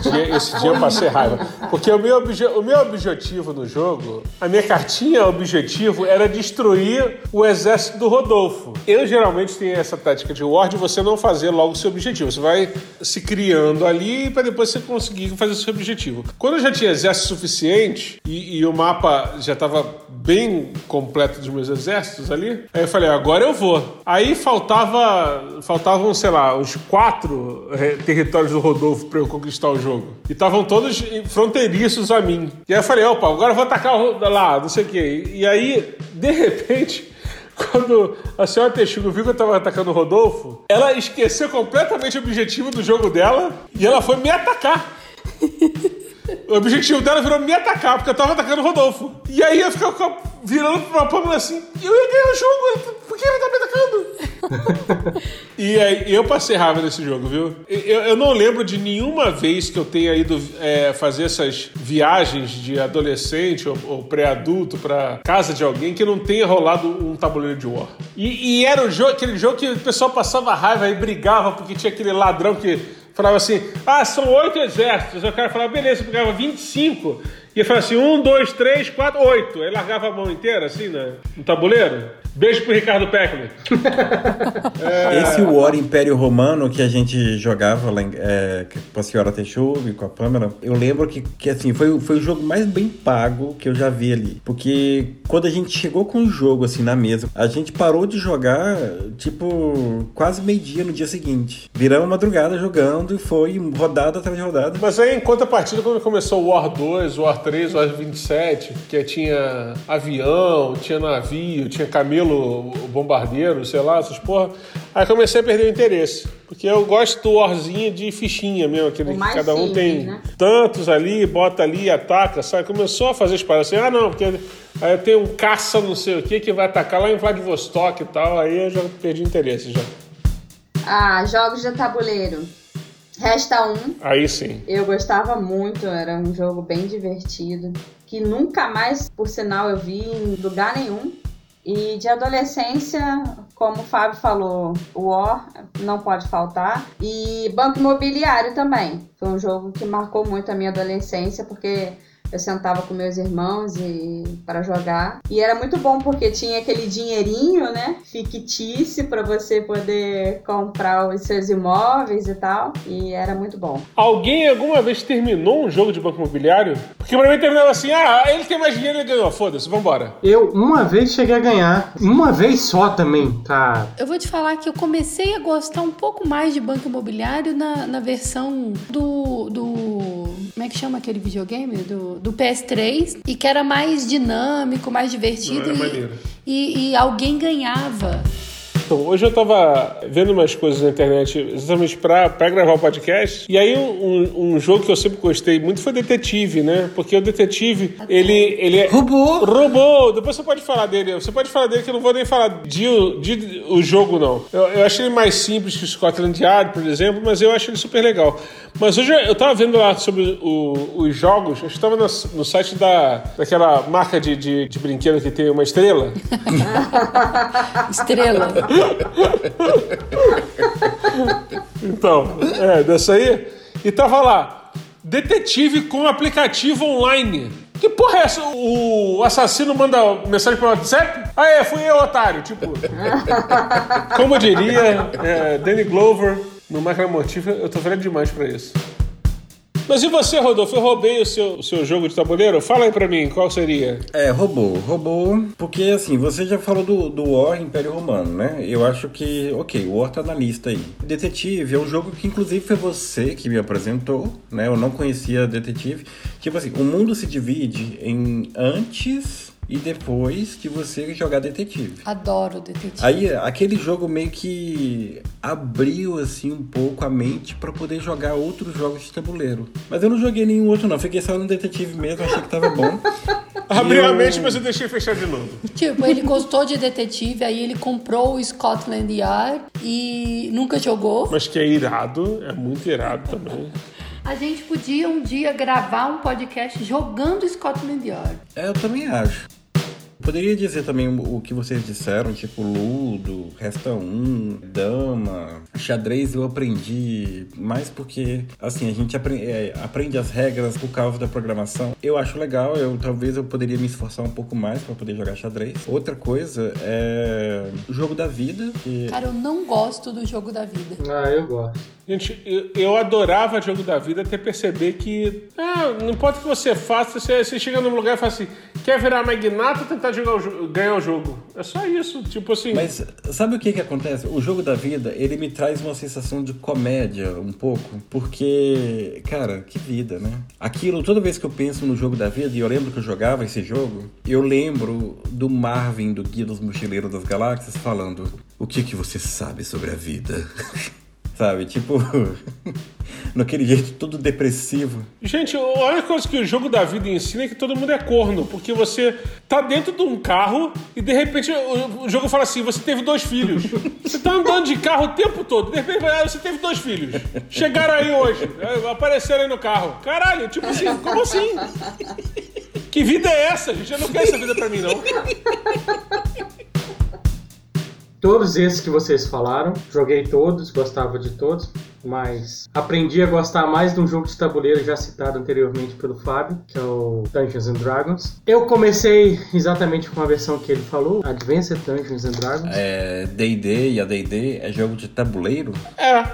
Dia- Esse dia eu passei raiva. Porque o meu, obje- o meu objetivo no jogo, a minha cartinha objetivo era destruir o exército do Rodolfo. Eu geralmente tenho essa tática de War de você não fazer logo o seu objetivo. Você vai se criando ali para depois você conseguir fazer o seu objetivo. Quando eu já tinha exército suficiente e, e o mapa já estava bem completo dos meus exércitos ali, aí eu falei, agora eu vou. Aí faltava, faltavam, sei lá, uns quatro eh, territórios do Rodolfo para eu conquistar o jogo. E estavam todos fronteiriços a mim. E aí eu falei, opa, agora eu vou atacar lá, não sei o quê. E aí, de repente, quando a senhora Texugo viu que eu tava atacando o Rodolfo, ela esqueceu completamente o objetivo do jogo dela e ela foi me atacar. <laughs> O objetivo dela virou me atacar, porque eu tava atacando o Rodolfo. E aí eu ficava virando pra Pamela assim, eu ia ganhar o jogo, por que ele tá me atacando? <laughs> e aí eu passei raiva nesse jogo, viu? Eu, eu não lembro de nenhuma vez que eu tenha ido é, fazer essas viagens de adolescente ou, ou pré-adulto pra casa de alguém que não tenha rolado um tabuleiro de War. E, e era jogo, aquele jogo que o pessoal passava raiva e brigava porque tinha aquele ladrão que falava assim: ah, são oito exércitos. Aí o cara falava, beleza, pegava 25. E falava assim: um, dois, três, quatro, oito. Aí largava a mão inteira, assim, né, no tabuleiro. Beijo pro Ricardo Peckman. é... <laughs> Esse War Império Romano que a gente jogava lá em, é, com a senhora Teixeira e com a Pâmela, eu lembro que, que assim, foi, foi o jogo mais bem pago que eu já vi ali. Porque quando a gente chegou com o jogo assim na mesa, a gente parou de jogar, tipo, quase meio-dia no dia seguinte. Viramos madrugada jogando e foi rodada atrás de rodada. Mas aí, em contrapartida, quando começou o War 2, o War 3, o War 27, que tinha avião, tinha navio, tinha camelo bombardeiro, sei lá, essas porra. Aí comecei a perder o interesse. Porque eu gosto do warzinho de fichinha mesmo, aquele que cada um simples, tem né? tantos ali, bota ali, ataca, sabe? Começou a fazer as paradas assim, ah não, porque aí eu tenho um caça não sei o que que vai atacar lá em Vladivostok e tal, aí eu já perdi o interesse já. Ah, jogos de tabuleiro. Resta um. Aí sim. Eu gostava muito, era um jogo bem divertido. Que nunca mais, por sinal, eu vi em lugar nenhum. E de adolescência, como o Fábio falou, o War não pode faltar. E Banco Imobiliário também. Foi um jogo que marcou muito a minha adolescência, porque eu sentava com meus irmãos e para jogar. E era muito bom porque tinha aquele dinheirinho, né, fictício para você poder comprar os seus imóveis e tal. E era muito bom. Alguém alguma vez terminou um jogo de banco imobiliário? Porque pra mim terminava assim: ah, ele tem mais dinheiro, ele ganhou, foda-se, vambora. Eu uma vez cheguei a ganhar, uma vez só também, tá? Eu vou te falar que eu comecei a gostar um pouco mais de banco imobiliário na, na versão do, do. Como é que chama aquele videogame? Do, do PS3 e que era mais dinâmico, mais divertido Era e, maneiro. e, e alguém ganhava. Então, hoje eu tava vendo umas coisas na internet exatamente pra, pra gravar o podcast. E aí, um, um jogo que eu sempre gostei muito foi Detetive, né? Porque o Detetive, ele, ele é. Robô! Robô! Depois você pode falar dele. Você pode falar dele que eu não vou nem falar de, de o jogo, não. Eu, eu acho ele mais simples que o Scotland Yard, por exemplo, mas eu acho ele super legal. Mas hoje eu tava vendo lá sobre o- os jogos, acho que tava no, no site da, daquela marca de, de, de brinquedo que tem uma estrela. Estrela. <laughs> <laughs> Então, é, dessa aí. E tava lá, detetive com aplicativo online. Que porra é essa? O assassino manda mensagem pelo WhatsApp? Ah, é, fui eu, otário. Tipo, <laughs> como diria, é, Danny Glover no Máquina Motiva, eu tô velho demais pra isso. Mas e você, Rodolfo? Eu roubei o seu, o seu jogo de tabuleiro? Fala aí pra mim, qual seria? É, roubou. Roubou, porque assim, você já falou do, do War Império Romano, né? Eu acho que, ok, o War tá na lista aí. Detetive é um jogo que inclusive foi você que me apresentou, né? Eu não conhecia Detetive. Tipo assim, o mundo se divide em antes e depois de você jogar Detetive. Adoro detetive. Aí, aquele jogo meio que abriu, assim, um pouco a mente pra poder jogar outros jogos de tabuleiro. Mas eu não joguei nenhum outro, não. Fiquei só no Detetive mesmo, achei que tava bom. <laughs> Abriu a eu- mente, mas eu deixei fechar de novo. Tipo, ele gostou de detetive, aí ele comprou o Scotland Yard e nunca jogou. Mas que é irado, é muito irado também. A gente podia um dia gravar um podcast jogando Scotland Yard. É, eu também acho. Poderia dizer também o que vocês disseram, tipo Ludo, Resta 1, Dama, xadrez eu aprendi mais porque, assim, a gente apre- é, aprende as regras por causa da programação. Eu acho legal, eu talvez eu poderia me esforçar um pouco mais para poder jogar xadrez. Outra coisa é o jogo da vida, que Cara, eu não gosto do jogo da vida. Ah, eu gosto. Gente, eu, eu adorava jogo da vida até perceber que ah, não importa o que você faça, você, você chega num lugar e fala assim: quer virar magnata ou tentar jogar o ganhar o jogo? É só isso. Tipo assim. Mas sabe o que que acontece? O jogo da vida, ele me traz uma sensação de comédia um pouco, porque, cara, que vida, né? Aquilo, toda vez que eu penso no jogo da vida, e eu lembro que eu jogava esse jogo, eu lembro do Marvin, do Guia dos Mochileiros das Galáxias, falando: O que que você sabe sobre a vida? <laughs> Sabe, tipo, <laughs> naquele jeito todo depressivo. Gente, a única coisa que o jogo da vida ensina é que todo mundo é corno, porque você tá dentro de um carro e de repente o, jogo fala assim: você teve dois filhos. <laughs> Você tá andando de carro o tempo todo, de repente ah, você teve dois filhos. Chegaram aí hoje, eh, apareceram aí no carro. Caralho, tipo assim, como assim? Que vida é essa, gente? Eu não quero essa vida pra mim, não. <laughs> Todos esses que vocês falaram, joguei todos, gostava de todos, mas aprendi a gostar mais de um jogo de tabuleiro já citado anteriormente pelo Fábio, que é o Dungeons and Dragons. Eu comecei exatamente com a versão que ele falou, Advanced Dungeons and Dragons. É, D&D e a D&D é jogo de tabuleiro? É, é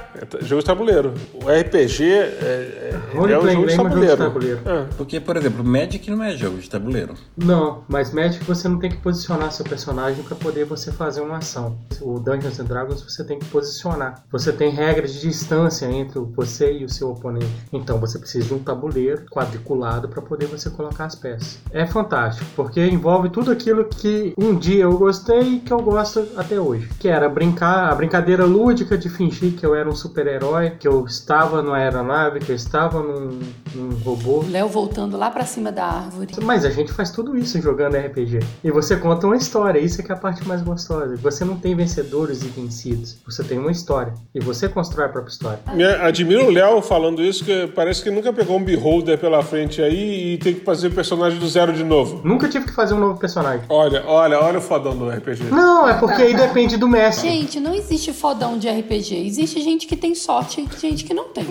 jogo de tabuleiro. O RPG é, é, é um jogo de é jogo de tabuleiro. tabuleiro. É. Porque, por exemplo, Magic não é jogo de tabuleiro. Não, mas Magic você não tem que posicionar seu personagem para poder você fazer uma ação. O Dungeons and Dragons você tem que posicionar. Você tem regras de distância entre você e o seu oponente. Então você precisa de um tabuleiro quadriculado para poder você colocar as peças. É fantástico, porque envolve tudo aquilo que um dia eu gostei e que eu gosto até hoje. Que era brincar, a brincadeira lúdica de fingir que eu era um super-herói, que eu estava numa aeronave, que eu estava num, num robô. Léo voltando lá pra cima da árvore. Mas a gente faz tudo isso jogando RPG. E você conta uma história, isso é que é a parte mais gostosa. Você não tem vencedores e vencidos. Você tem uma história. E você constrói a própria história. Me admiro o Léo falando isso, que parece que nunca pegou um beholder pela frente aí e tem que fazer o personagem do zero de novo. Nunca tive que fazer um novo personagem. Olha, olha, olha o fodão do RPG. Não, é porque aí depende do mestre. Gente, não existe fodão de RPG. Existe gente que tem sorte e gente que não tem.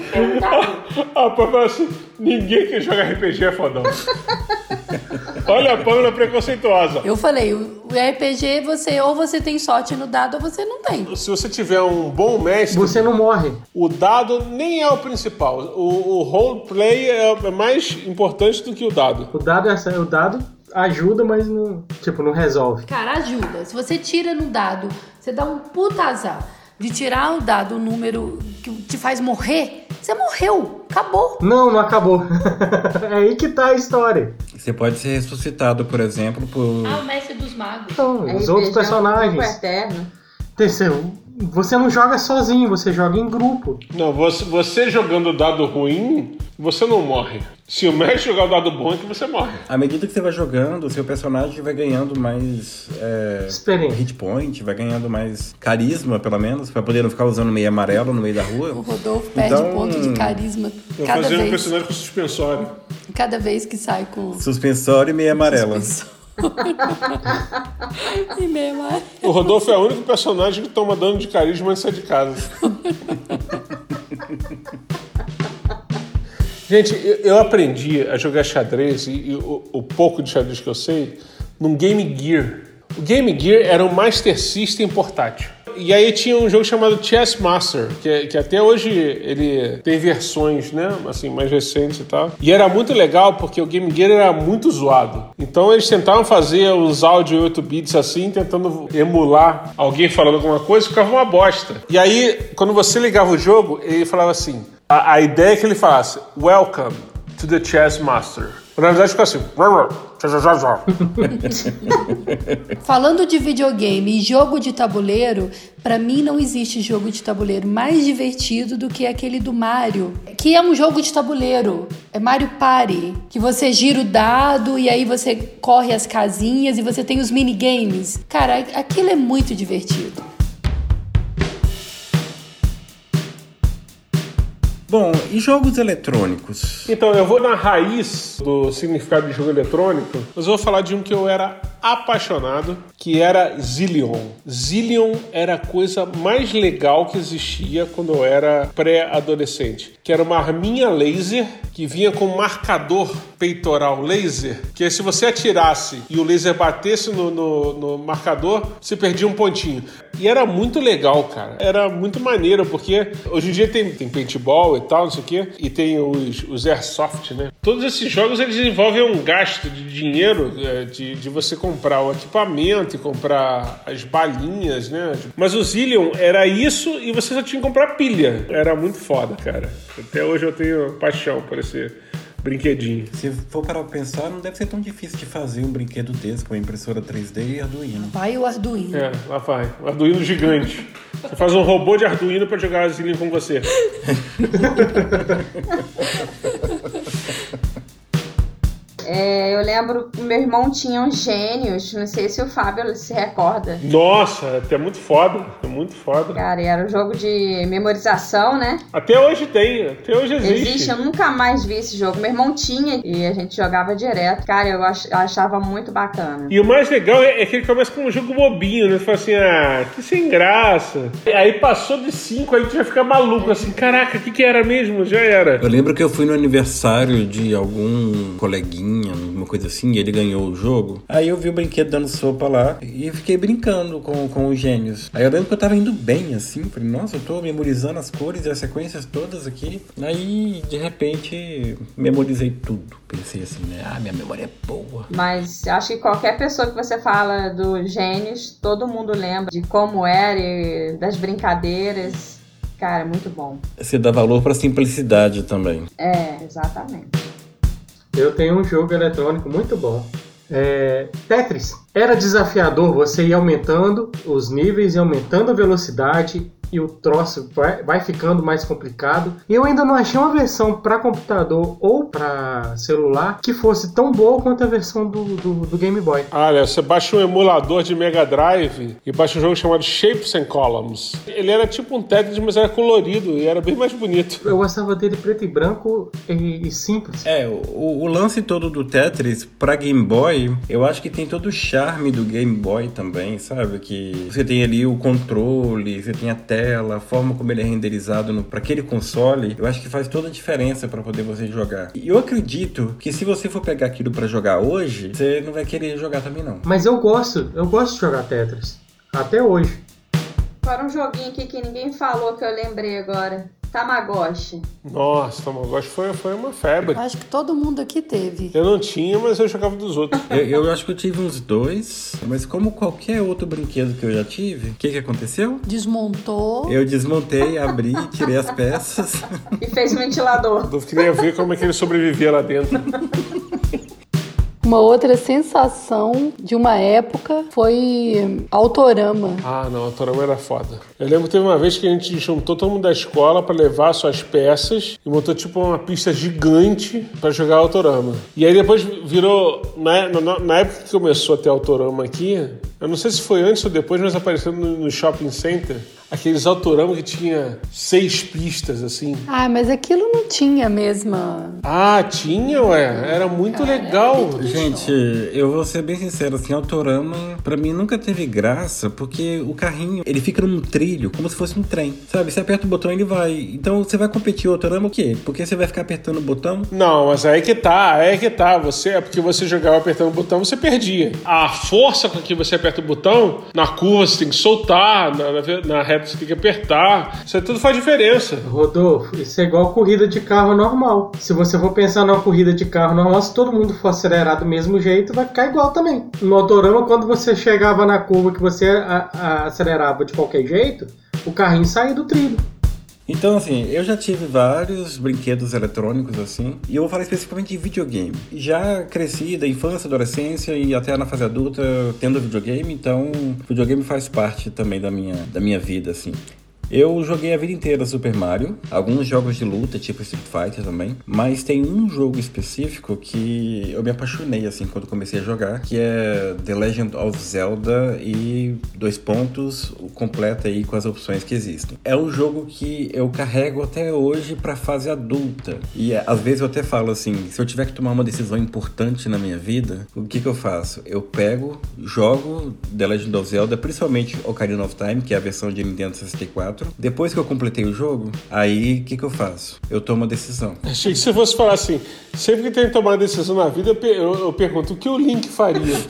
A Pamela assim, ninguém que joga RPG é fodão. olha a Pamela preconceituosa. Eu falei, o o RPG, você ou você tem sorte no dado ou você não tem. Se você tiver um bom mestre, Você não morre. o dado nem é o principal. O, o roleplay é mais importante do que o dado. O dado é o dado ajuda, mas não, tipo, não resolve. Cara, ajuda. Se você tira no dado, você dá um puta azar de tirar o dado, o número que te faz morrer, você morreu. Acabou. Não, não acabou. <laughs> é aí que tá a história. Você pode ser ressuscitado, por exemplo, por... Ah, o mestre dos magos. Então, os outros personagens. eterno. Terceiro, você não joga sozinho, você joga em grupo. Não, você, você jogando dado ruim, você não morre. Se o mestre jogar o dado bom, é que você morre. À medida que você vai jogando, o seu personagem vai ganhando mais é, Experiência. hit point, vai ganhando mais carisma, pelo menos, pra poder não ficar usando meio amarelo no meio da O rua. Rodolfo perde Então- ponto de carisma cada fazer um vez, personagem com suspensório. cada vez que sai com Suspensório e meia amarela. <laughs> e meio. O Rodolfo é o único personagem que toma dano de carisma antes de sair de casa. <laughs> Gente, eu, eu aprendi a jogar xadrez e, e o, o pouco de xadrez que eu sei num Game Gear. O Game Gear era um Master System portátil. E aí tinha um jogo chamado Chess Master, que, que até hoje ele tem versões, né, assim, mais recentes e tal. E era muito legal porque o Game Gear era muito zoado. Então eles tentavam fazer os áudios 8 bits assim, tentando emular alguém falando alguma coisa, ficava uma bosta. E aí, quando você ligava o jogo, ele falava assim: a, a ideia é que ele falasse, Welcome to the Chess Master. Na verdade, ficava assim. <laughs> Falando de videogame e jogo de tabuleiro, pra mim não existe jogo de tabuleiro mais divertido do que aquele do Mario, que é um jogo de tabuleiro. É Mario Party, que você gira o dado e aí você corre as casinhas e você tem os minigames. Cara, aquilo é muito divertido. Bom, e jogos eletrônicos? Então, eu vou na raiz do significado de jogo eletrônico, mas vou falar de um que eu era apaixonado, que era Zillion. Zillion era a coisa mais legal que existia quando eu era pré-adolescente, que era uma arminha laser que vinha com marcador peitoral laser, que se você atirasse e o laser batesse no, no, no marcador, você perdia um pontinho. E era muito legal, cara. Era muito maneiro, porque hoje em dia tem, tem paintball tal, não sei o quê, e tem os, os airsoft, né? Todos esses jogos eles envolvem um gasto de dinheiro é, de, de você comprar o equipamento e comprar as balinhas, né? Mas o Zillion era isso e você só tinha que comprar pilha. Era muito foda, cara. Até hoje eu tenho paixão por esse brinquedinho. Se for para pensar, não deve ser tão difícil de fazer um brinquedo desse com a impressora 3D e Arduino. Vai o Arduino. É, lá vai. O Arduino gigante. Você faz um robô de Arduino para jogar Zillion com você. <laughs> É, eu lembro que meu irmão tinha uns gênios, não sei se o Fábio se recorda. Nossa, até muito foda. É muito foda. Cara, era um jogo de memorização, né? Até hoje tem, até hoje existe. Existe, eu nunca mais vi esse jogo. Meu irmão tinha e a gente jogava direto. Cara, eu ach- achava muito bacana. E o mais legal é, é que ele começa com um jogo bobinho, né? Você fala assim, ah, que sem graça. E Aí passou de 5, aí tu já fica maluco, assim, caraca, o que que era mesmo? Já era. Eu lembro que eu fui no aniversário de algum coleguinha, uma coisa assim, e ele ganhou o jogo. Aí eu vi o brinquedo dando sopa lá e fiquei brincando com, com os gênios. Aí eu lembro que eu tava indo bem, assim, falei, nossa, eu tô memorizando as cores e as sequências todas aqui. Aí, de repente, memorizei tudo. Pensei assim, né? Ah, minha memória é boa. Mas acho que qualquer pessoa que você fala dos gênios, todo mundo lembra de como era e das brincadeiras. Cara, muito bom. Você dá valor pra simplicidade também. É, exatamente. Eu tenho um jogo eletrônico muito bom. É, Tetris. Era desafiador você ir aumentando os níveis e aumentando a velocidade e o troço vai, vai ficando mais complicado. E eu ainda não achei uma versão para computador ou para celular que fosse tão boa quanto a versão do, do, do Game Boy. Olha, você baixa um emulador de Mega Drive e baixa um jogo chamado Shapes and Columns. Ele era tipo um Tetris, mas era colorido e era bem mais bonito. Eu gostava dele preto e branco e, e simples. É, o, o lance todo do Tetris pra Game Boy, eu acho que tem todo o charme do Game Boy também, sabe? Que você tem ali o controle, você tem a tela, a forma como ele é renderizado pra aquele console, eu acho que faz toda a diferença pra poder você jogar. E eu acredito que se você for pegar aquilo pra jogar hoje, você não vai querer jogar também não. Mas eu gosto, eu gosto de jogar Tetris. Até hoje. Agora um joguinho aqui que ninguém falou que eu lembrei agora. Tamagotchi. Nossa, Tamagotchi foi, foi uma febre. Acho que todo mundo aqui teve. Eu não tinha, mas eu jogava dos outros. Eu, eu acho que eu tive uns dois, mas como qualquer outro brinquedo que eu já tive, o que que aconteceu? Desmontou. Eu desmontei, abri, tirei as peças. E fez um ventilador. Eu queria ver como é que ele sobrevivia lá dentro. <laughs> Uma outra sensação de uma época foi Autorama. Ah, não, a Torama era foda. Eu lembro que teve uma vez que a gente juntou todo mundo da escola pra levar suas peças e montou tipo uma pista gigante pra jogar Autorama. E aí depois virou, na, na, na época que começou a ter Autorama aqui, eu não sei se foi antes ou depois, mas apareceu no, no shopping center. Aqueles Autorama que tinha seis pistas, assim. Ah, mas aquilo não tinha a mesma. Ah, tinha, ué. Era muito legal. Gente, eu vou ser bem sincero, assim, Autorama pra mim nunca teve graça, porque o carrinho, ele fica num trilho, como se fosse um trem, sabe? Você aperta o botão e ele vai. Então você vai competir o Autorama o quê? Porque você vai ficar apertando o botão? Não, mas aí que tá, aí que tá. Você, é porque você jogava apertando o botão, você perdia. A força com que você aperta o botão, na curva você tem que soltar, na, na, na reta você tem que apertar. Isso aí tudo faz diferença. Rodolfo, isso é igual corrida de carro normal. Se você for pensar numa corrida de carro normal, se todo mundo for acelerar do mesmo jeito, vai ficar igual também. No Autorama, quando você chegava na curva que você a- a- acelerava de qualquer jeito, o carrinho saía do trilho. Então, assim, eu já tive vários brinquedos eletrônicos, assim, e eu vou falar especificamente de videogame. Já cresci da infância, adolescência e até na fase adulta tendo videogame, então videogame faz parte também da minha, da minha vida, assim. Eu joguei a vida inteira Super Mario, alguns jogos de luta, tipo Street Fighter também, mas tem um jogo específico que eu me apaixonei assim quando comecei a jogar, que é The Legend of Zelda e dois pontos, completa aí com as opções que existem. É um jogo que eu carrego até hoje para fase adulta. E é, às vezes eu até falo assim, se eu tiver que tomar uma decisão importante na minha vida, o que que eu faço? Eu pego, jogo The Legend of Zelda, principalmente Ocarina of Time, que é a versão de Nintendo 64. Depois que eu completei o jogo, aí o que que eu faço? Eu tomo a decisão. Achei que você fosse falar assim, sempre que tem que tomar uma decisão na vida, eu- eu pergunto o que o Link faria. <laughs>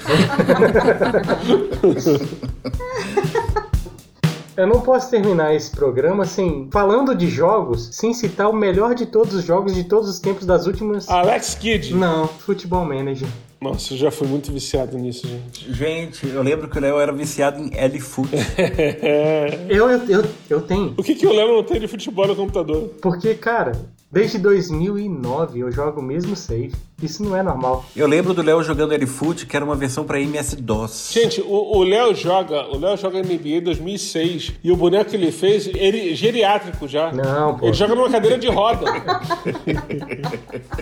Eu não posso terminar esse programa sem falando de jogos, sem citar o melhor de todos os jogos de todos os tempos das últimas. Alex Kidd. Não, Futebol Manager. Nossa, eu já fui muito viciado nisso, gente. Gente, eu lembro que o Léo era viciado em L-Foot. <laughs> Eu, eu, eu, eu tenho. O que, que o Léo não tem de futebol no computador? Porque, cara, desde 2009 eu jogo o mesmo save. Isso não é normal. Eu lembro do Léo jogando L-Foot, que era uma versão pra MS-DOS. Gente, o Léo joga, o Léo joga NBA 2006 e o boneco que ele fez, ele geriátrico já. Não, pô. Ele joga numa cadeira de roda.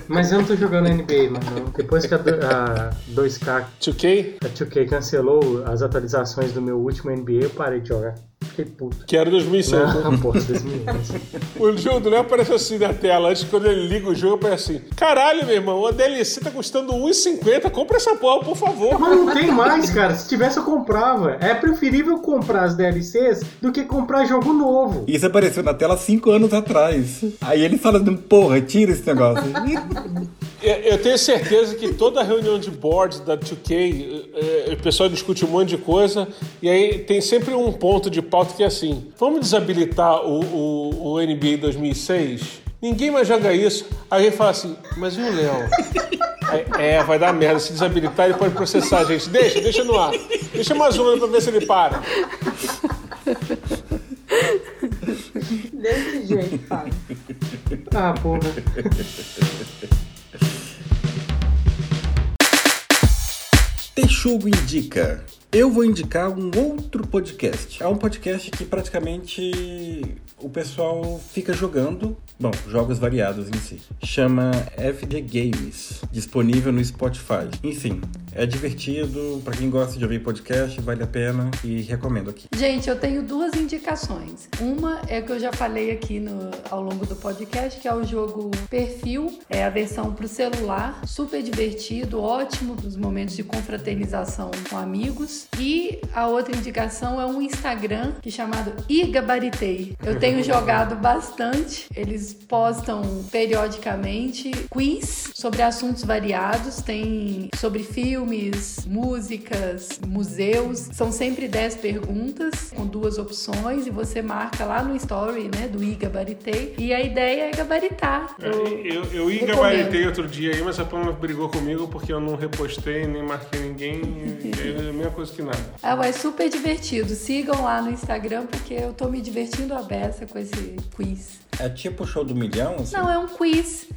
Mas eu não tô jogando NBA, mas não. Depois que a, a 2K, 2K, a 2K cancelou as atualizações do meu último NBA, eu parei de jogar. Fiquei puto. que era 2006. né? Não, pô, 2011. O jogo do Léo aparece assim na tela. Antes, quando ele liga o jogo, aparece assim: Caralho, meu irmão, a DLC tá custando 1,50. Compra essa porra, por favor. Mas não tem mais, cara. Se tivesse, eu comprava. É preferível comprar as DLCs do que comprar jogo novo. Isso apareceu na tela cinco anos atrás. Aí ele fala, porra, tira esse negócio. <laughs> Eu eu tenho certeza que toda reunião de board da 2K, eh, o pessoal discute um monte de coisa, e aí tem sempre um ponto de pauta que é assim: vamos desabilitar o, o, o NBA 2006? Ninguém mais joga isso. Aí ele fala assim: mas e o Léo? É, vai dar merda. Se desabilitar, ele pode processar a gente. Deixa, deixa no ar. Deixa mais uma pra ver se ele para. Desse jeito, Fábio. Ah, porra. Texugo indica. Eu vou indicar um outro podcast. É um podcast que praticamente o pessoal fica jogando, bom, jogos variados em si. Chama FG Games, disponível no Spotify. Enfim, é divertido, pra quem gosta de ouvir podcast, vale a pena e recomendo aqui. Gente, eu tenho duas indicações. Uma é que eu já falei aqui no- ao longo do podcast, que é o jogo Perfil, é a versão para celular, super divertido, ótimo nos momentos de confraternização com amigos. E a outra indicação é um Instagram que é chamado Igabaritei. Eu tenho jogado bastante. Eles postam periodicamente quiz sobre assuntos variados, tem sobre filmes, músicas, museus. São sempre 10 perguntas com duas opções e você marca lá no story, né, do I Gabaritei. E a ideia é gabaritar. Eu, eu, eu ia recomendo. gabaritei outro dia aí, mas a Pamela brigou comigo porque eu não repostei, nem marquei ninguém. É a mesma coisa que nada. Ah, é super divertido. Sigam lá no Instagram porque eu tô me divertindo a beça com esse quiz. É tipo o show do milhão? assim? Não, é um quiz.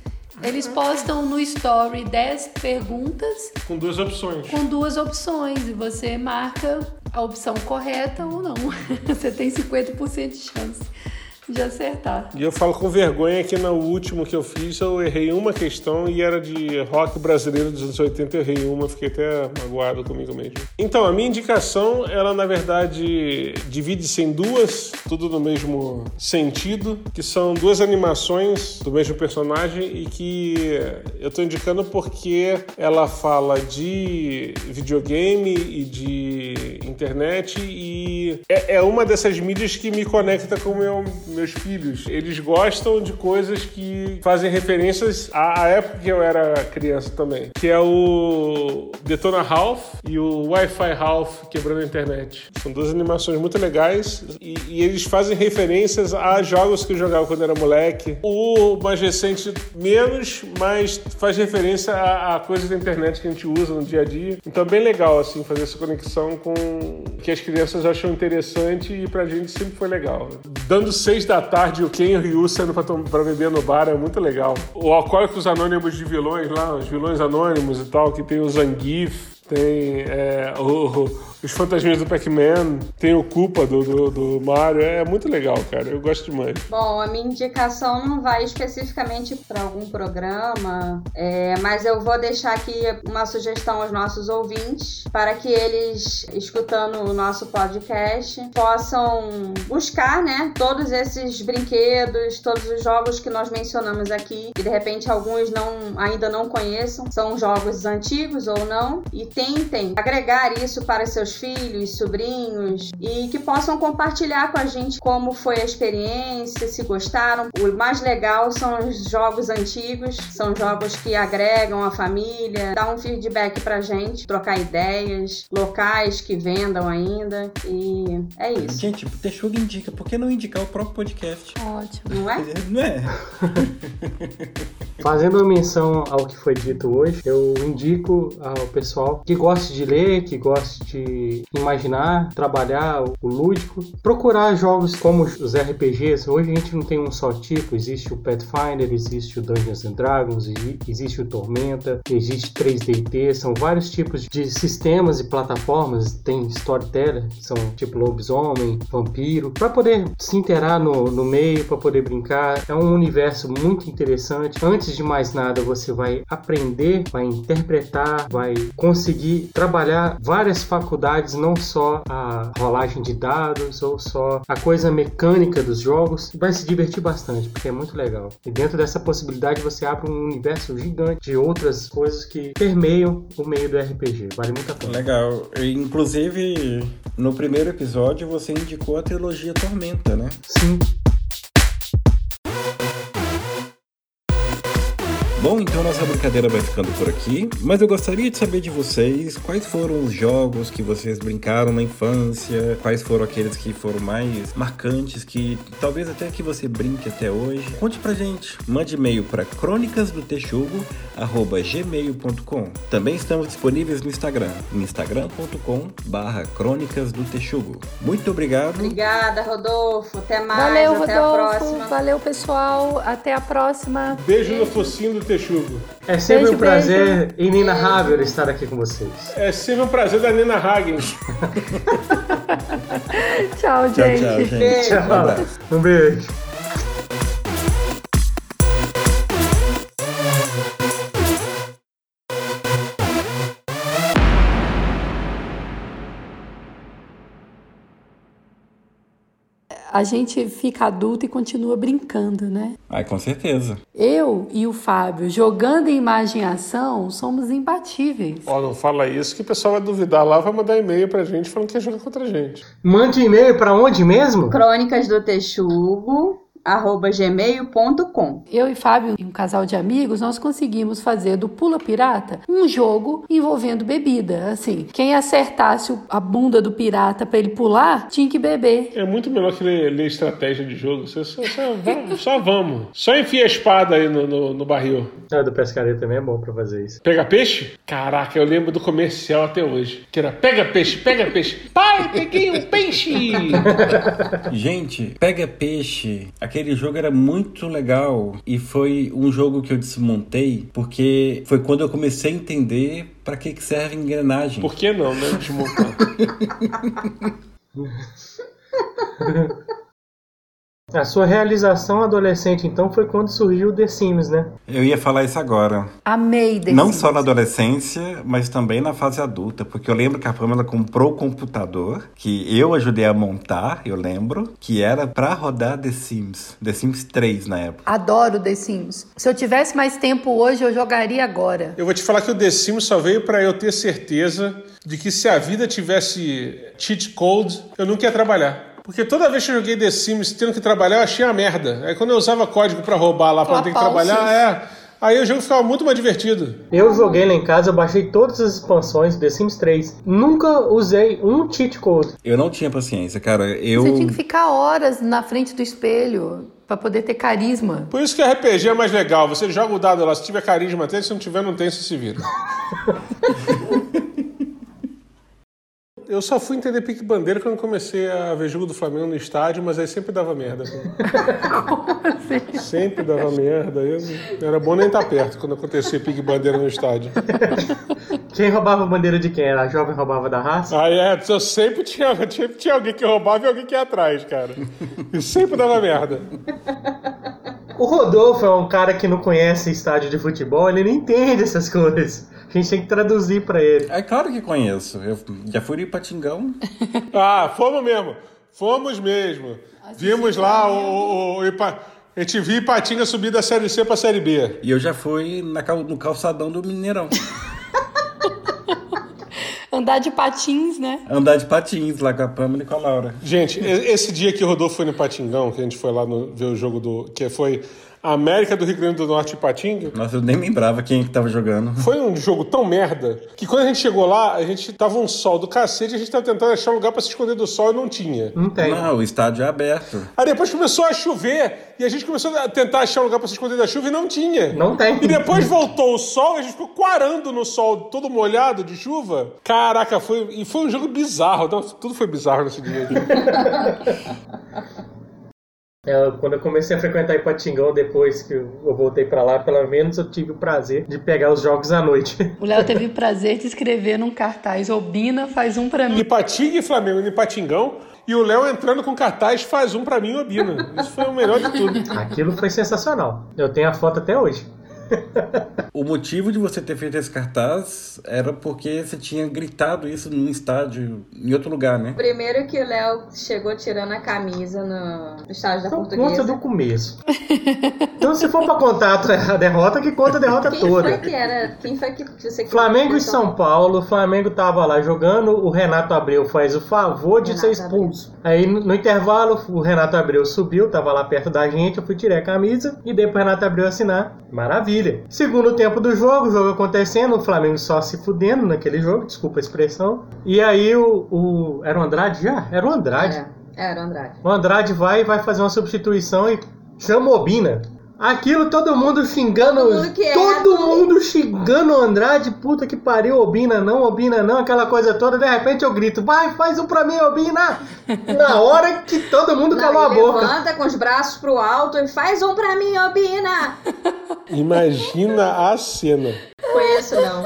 Eles postam no story 10 perguntas Com duas opções. com duas opções e você marca a opção correta ou não. <laughs> Você tem 50% de chance de acertar. E eu falo com vergonha que no último que eu fiz eu errei uma questão e era de rock brasileiro dos anos 80, eu errei uma, fiquei até magoado comigo mesmo. Então, a minha indicação, ela na verdade divide-se em duas, tudo no mesmo sentido, que são duas animações do mesmo personagem e que eu tô indicando porque ela fala de videogame e de internet e é, é uma dessas mídias que me conecta com meu, meus filhos. Eles gostam de coisas que fazem referências à, à época que eu era criança também, que é o Detona Ralph e o Wi-Fi Ralph quebrando a internet. São duas animações muito legais e, e eles fazem referências a jogos que eu jogava quando era moleque. O mais recente menos, mas faz referência a, a coisas da internet que a gente usa no dia a dia. Então é bem legal assim fazer essa conexão com que as crianças acham interessante e pra gente sempre foi legal. Dando seis da tarde o Ken e o Ryu saindo pra, pra beber no bar é muito legal. O Alcoólicos Anônimos de vilões lá, os vilões anônimos e tal, que tem o Zangief, tem é, o, os fantasminhas do Pac-Man, tem o Culpa do, do, do Mario. É muito legal, cara. Eu gosto demais. Bom, a minha indicação não vai especificamente para algum programa, é, mas eu vou deixar aqui uma sugestão aos nossos ouvintes para que eles, escutando o nosso podcast, possam buscar, né, todos esses brinquedos, todos os jogos que nós mencionamos aqui, e de repente alguns não ainda não conheçam, são jogos antigos ou não, e tentem agregar isso para seus filhos, sobrinhos e que possam compartilhar com a gente como foi a experiência, se gostaram. O mais legal são os jogos antigos, são jogos que agregam a família, dá um feedback pra gente, trocar ideias, locais que vendam ainda e é isso. Gente, o Texuga indica, por que não indicar o próprio podcast? Ótimo. Não é? <laughs> Não é? Fazendo uma menção ao que foi dito hoje, eu indico ao pessoal que gosta de ler, que gosta de imaginar, trabalhar o lúdico, procurar jogos como os RPGs. Hoje a gente não tem um só tipo, existe o Pathfinder, existe o Dungeons and Dragons, existe o Tormenta, existe 3D&T, são vários tipos de sistemas e plataformas, tem Storyteller, que são tipo lobisomem, vampiro, para poder se interar no, no meio, para poder brincar. É um universo muito interessante. Antes de mais nada, você vai aprender, vai interpretar, vai conseguir trabalhar várias faculdades, não só a rolagem de dados ou só a coisa mecânica dos jogos. Vai se divertir bastante, porque é muito legal. E dentro dessa possibilidade, você abre um universo gigante de outras coisas que permeiam o meio do RPG. Vale muito a pena. Legal. Inclusive, no primeiro episódio, você indicou a trilogia Tormenta, né? Sim. Bom, então nossa brincadeira vai ficando por aqui, mas eu gostaria de saber de vocês quais foram os jogos que vocês brincaram na infância, quais foram aqueles que foram mais marcantes, que talvez até que você brinque até hoje. Conte pra gente. Mande e-mail para crônicasdotexugo@gmail.com. Também estamos disponíveis no Instagram, no instagram.com/barra crônicas do Texugo. Muito obrigado. Obrigada, Rodolfo. Até mais. Valeu, até a Rodolfo. próxima. Valeu, pessoal. Até a próxima. Beijo no focinho do Texugo. É sempre Beijo, um prazer inenarrável estar aqui com vocês. É sempre um prazer da Nina Hagen. <laughs> Tchau, Tchau, gente. tchau, gente. Beijo. Um abraço. Um beijo. A gente fica adulto e continua brincando, né? Ai, com certeza. Eu e o Fábio, jogando em imagem e ação, somos imbatíveis. Ó, não fala isso que o pessoal vai duvidar lá, vai mandar e-mail pra gente falando que jogar contra a gente. Mande e-mail para onde mesmo? Crônicas do Texugo, arroba gmail.com. Eu e Fábio, um casal de amigos, nós conseguimos fazer do Pula Pirata um jogo envolvendo bebida. Assim, quem acertasse a bunda do pirata pra ele pular, tinha que beber. É muito melhor que ler, ler estratégia de jogo. Só, só, só vamos, só vamos. Só enfia a espada aí no, no, no barril. Ah, do pescaria também é bom pra fazer isso. Pega peixe? Caraca, eu lembro do comercial até hoje. Que era pega peixe, pega peixe. Pai, peguei um peixe! <laughs> Gente, Pega Peixe, aquele jogo era muito legal e foi um jogo que eu desmontei porque foi quando eu comecei a entender pra que que serve engrenagem. Por que não, né? Desmontar. <laughs> A sua realização adolescente, então, foi quando surgiu o The Sims, né? Eu ia falar isso agora. Amei The Não Sims. só na adolescência, mas também na fase adulta, porque eu lembro que a Pamela comprou o computador que eu ajudei a montar, eu lembro, que era pra rodar The Sims, The Sims 3 na época. Adoro The Sims. Se eu tivesse mais tempo hoje, eu jogaria agora. Eu vou te falar que o The Sims só veio pra eu ter certeza de que se a vida tivesse cheat code, eu nunca ia trabalhar. Porque toda vez que eu joguei The Sims tendo que trabalhar, eu achei uma merda. Aí quando eu usava código pra roubar lá pra não ter que trabalhar, é. Aí o jogo ficava muito mais divertido. Eu joguei lá em casa, eu baixei todas as expansões do The Sims 3. Nunca usei um cheat code. Eu não tinha paciência, cara. Eu Você tinha que ficar horas na frente do espelho pra poder ter carisma. Por isso que RPG é mais legal. Você joga o dado lá, se tiver carisma, tem. Se não tiver, não tem, você se vira. <laughs> Eu só fui entender pique bandeira quando comecei a ver jogo do Flamengo no estádio, mas aí sempre dava merda. <laughs> Sempre dava merda. Eu não- Era bom nem estar perto quando acontecia pique bandeira no estádio. Quem roubava a bandeira de quem? Era a jovem roubava da raça? Ah, é, eu sempre tinha, <laughs> sempre tinha alguém que roubava e alguém que ia atrás, cara. E sempre dava merda. O Rodolfo é um cara que não conhece estádio de futebol, ele não entende essas <laughs> coisas. A gente tem que traduzir pra ele. É claro que conheço. Eu já fui em Patingão. <laughs> Ah, fomos mesmo. Fomos mesmo. Vimos lá o, o, o Ipa- A gente viu Ipatinga subir da Série C pra Série B. E eu já fui na cal- no calçadão do Mineirão. <laughs> Andar de patins, né? Andar de patins lá com a Pamela e com a Laura. Gente, esse dia que o Rodolfo foi no Patingão, que a gente foi lá no- ver o jogo do. que foi América do Rio Grande do Norte e Patinga. Nossa, eu nem lembrava quem que tava jogando. Foi um jogo tão merda que quando a gente chegou lá, a gente tava um sol do cacete, a gente tava tentando achar um lugar pra se esconder do sol e não tinha. Não tem. Não, o estádio é aberto. Aí depois começou a chover e a gente começou a tentar achar um lugar pra se esconder da chuva e não tinha. Não tem. E depois voltou o sol e a gente ficou quarando no sol, todo molhado de chuva. Caraca, foi, e foi um jogo bizarro. Não, tudo foi bizarro nesse dia. <laughs> É, quando eu comecei a frequentar Ipatingão, depois que eu voltei pra lá, pelo menos eu tive o prazer de pegar os jogos à noite. O Léo teve o prazer de escrever num cartaz: Obina faz um pra mim. Ipatinga e Flamengo no Ipatingão. E o Léo entrando com cartaz faz um pra mim, Obina. Isso foi o melhor de tudo. Aquilo foi sensacional. Eu tenho a foto até hoje. O motivo de você ter feito esse cartaz era porque você tinha gritado isso num estádio em outro lugar, né? Primeiro que o Léo chegou tirando a camisa no, no estádio da Então conta portuguesa. do começo. Então se for pra contar a derrota, que conta a derrota Quem toda. foi que era? Quem foi que você que Flamengo e São Paulo, o Flamengo tava lá jogando, o Renato Abreu faz o favor de Renato ser expulso. Aí no no intervalo, o Renato Abreu subiu, tava lá perto da gente, eu fui tirar a camisa e dei pro Renato Abreu assinar. Maravilha. Segundo tempo do jogo, o jogo acontecendo, o Flamengo só se fudendo naquele jogo, desculpa a expressão. E aí o. o era o Andrade já? Era o Andrade. É, era o Andrade. O Andrade vai vai fazer uma substituição e chama o Obina. Aquilo todo mundo xingando. Todo mundo quieto. todo mundo xingando o Andrade. Puta que pariu, Obina não, Obina não, aquela coisa toda. De repente eu grito, vai, faz um pra mim, Obina! <laughs> Na hora que todo mundo Não, calou a boca. levanta com os braços pro alto e faz um pra mim, ô Bina! Imagina a cena. Conheço não.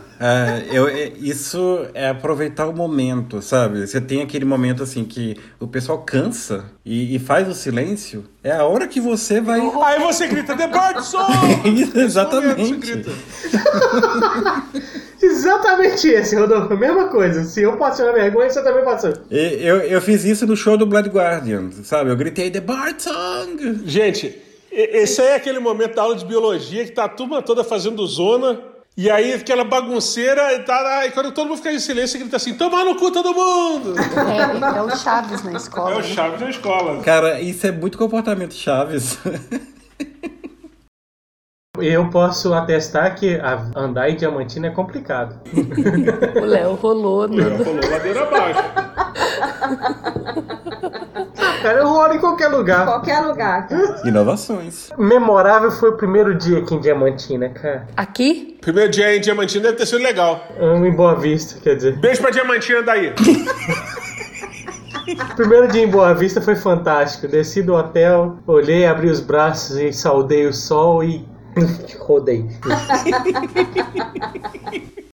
<laughs> É, eu, é, isso é aproveitar o momento, sabe? Você tem aquele momento assim que o pessoal cansa e, e faz o silêncio. É a hora que você vai. Aí você grita, The Bird Song! <laughs> Isso, Você Exatamente. grita. <laughs> Exatamente esse, Rodolfo. Mesma coisa. Se eu passei na vergonha, você também passou. E Eu, eu fiz isso no show do Blood Guardian, sabe? Eu gritei The Bart Song! Gente, esse aí é aquele momento da aula de biologia que tá a turma toda fazendo zona. E aí aquela bagunceira, e, tá, e quando todo mundo fica em silêncio, grita assim, toma no cu todo mundo! É, é o Chaves na É escola. o né? Chaves da escola. Cara, isso é muito comportamento Chaves. <laughs> Eu posso atestar que andar em Diamantina é complicado. <laughs> O Léo rolou no, Rolou ladeira abaixo. <laughs> Cara, eu rolo em qualquer lugar. Qualquer lugar. cara. Inovações. Memorável foi o primeiro dia aqui em Diamantina, cara. Aqui? Primeiro dia em Diamantina deve ter sido legal. Em Boa Vista, quer dizer. Beijo pra Diamantina daí. <laughs> Primeiro dia em Boa Vista foi fantástico. Desci do hotel, olhei, abri os braços e saudei o sol e <laughs> rodei. <laughs>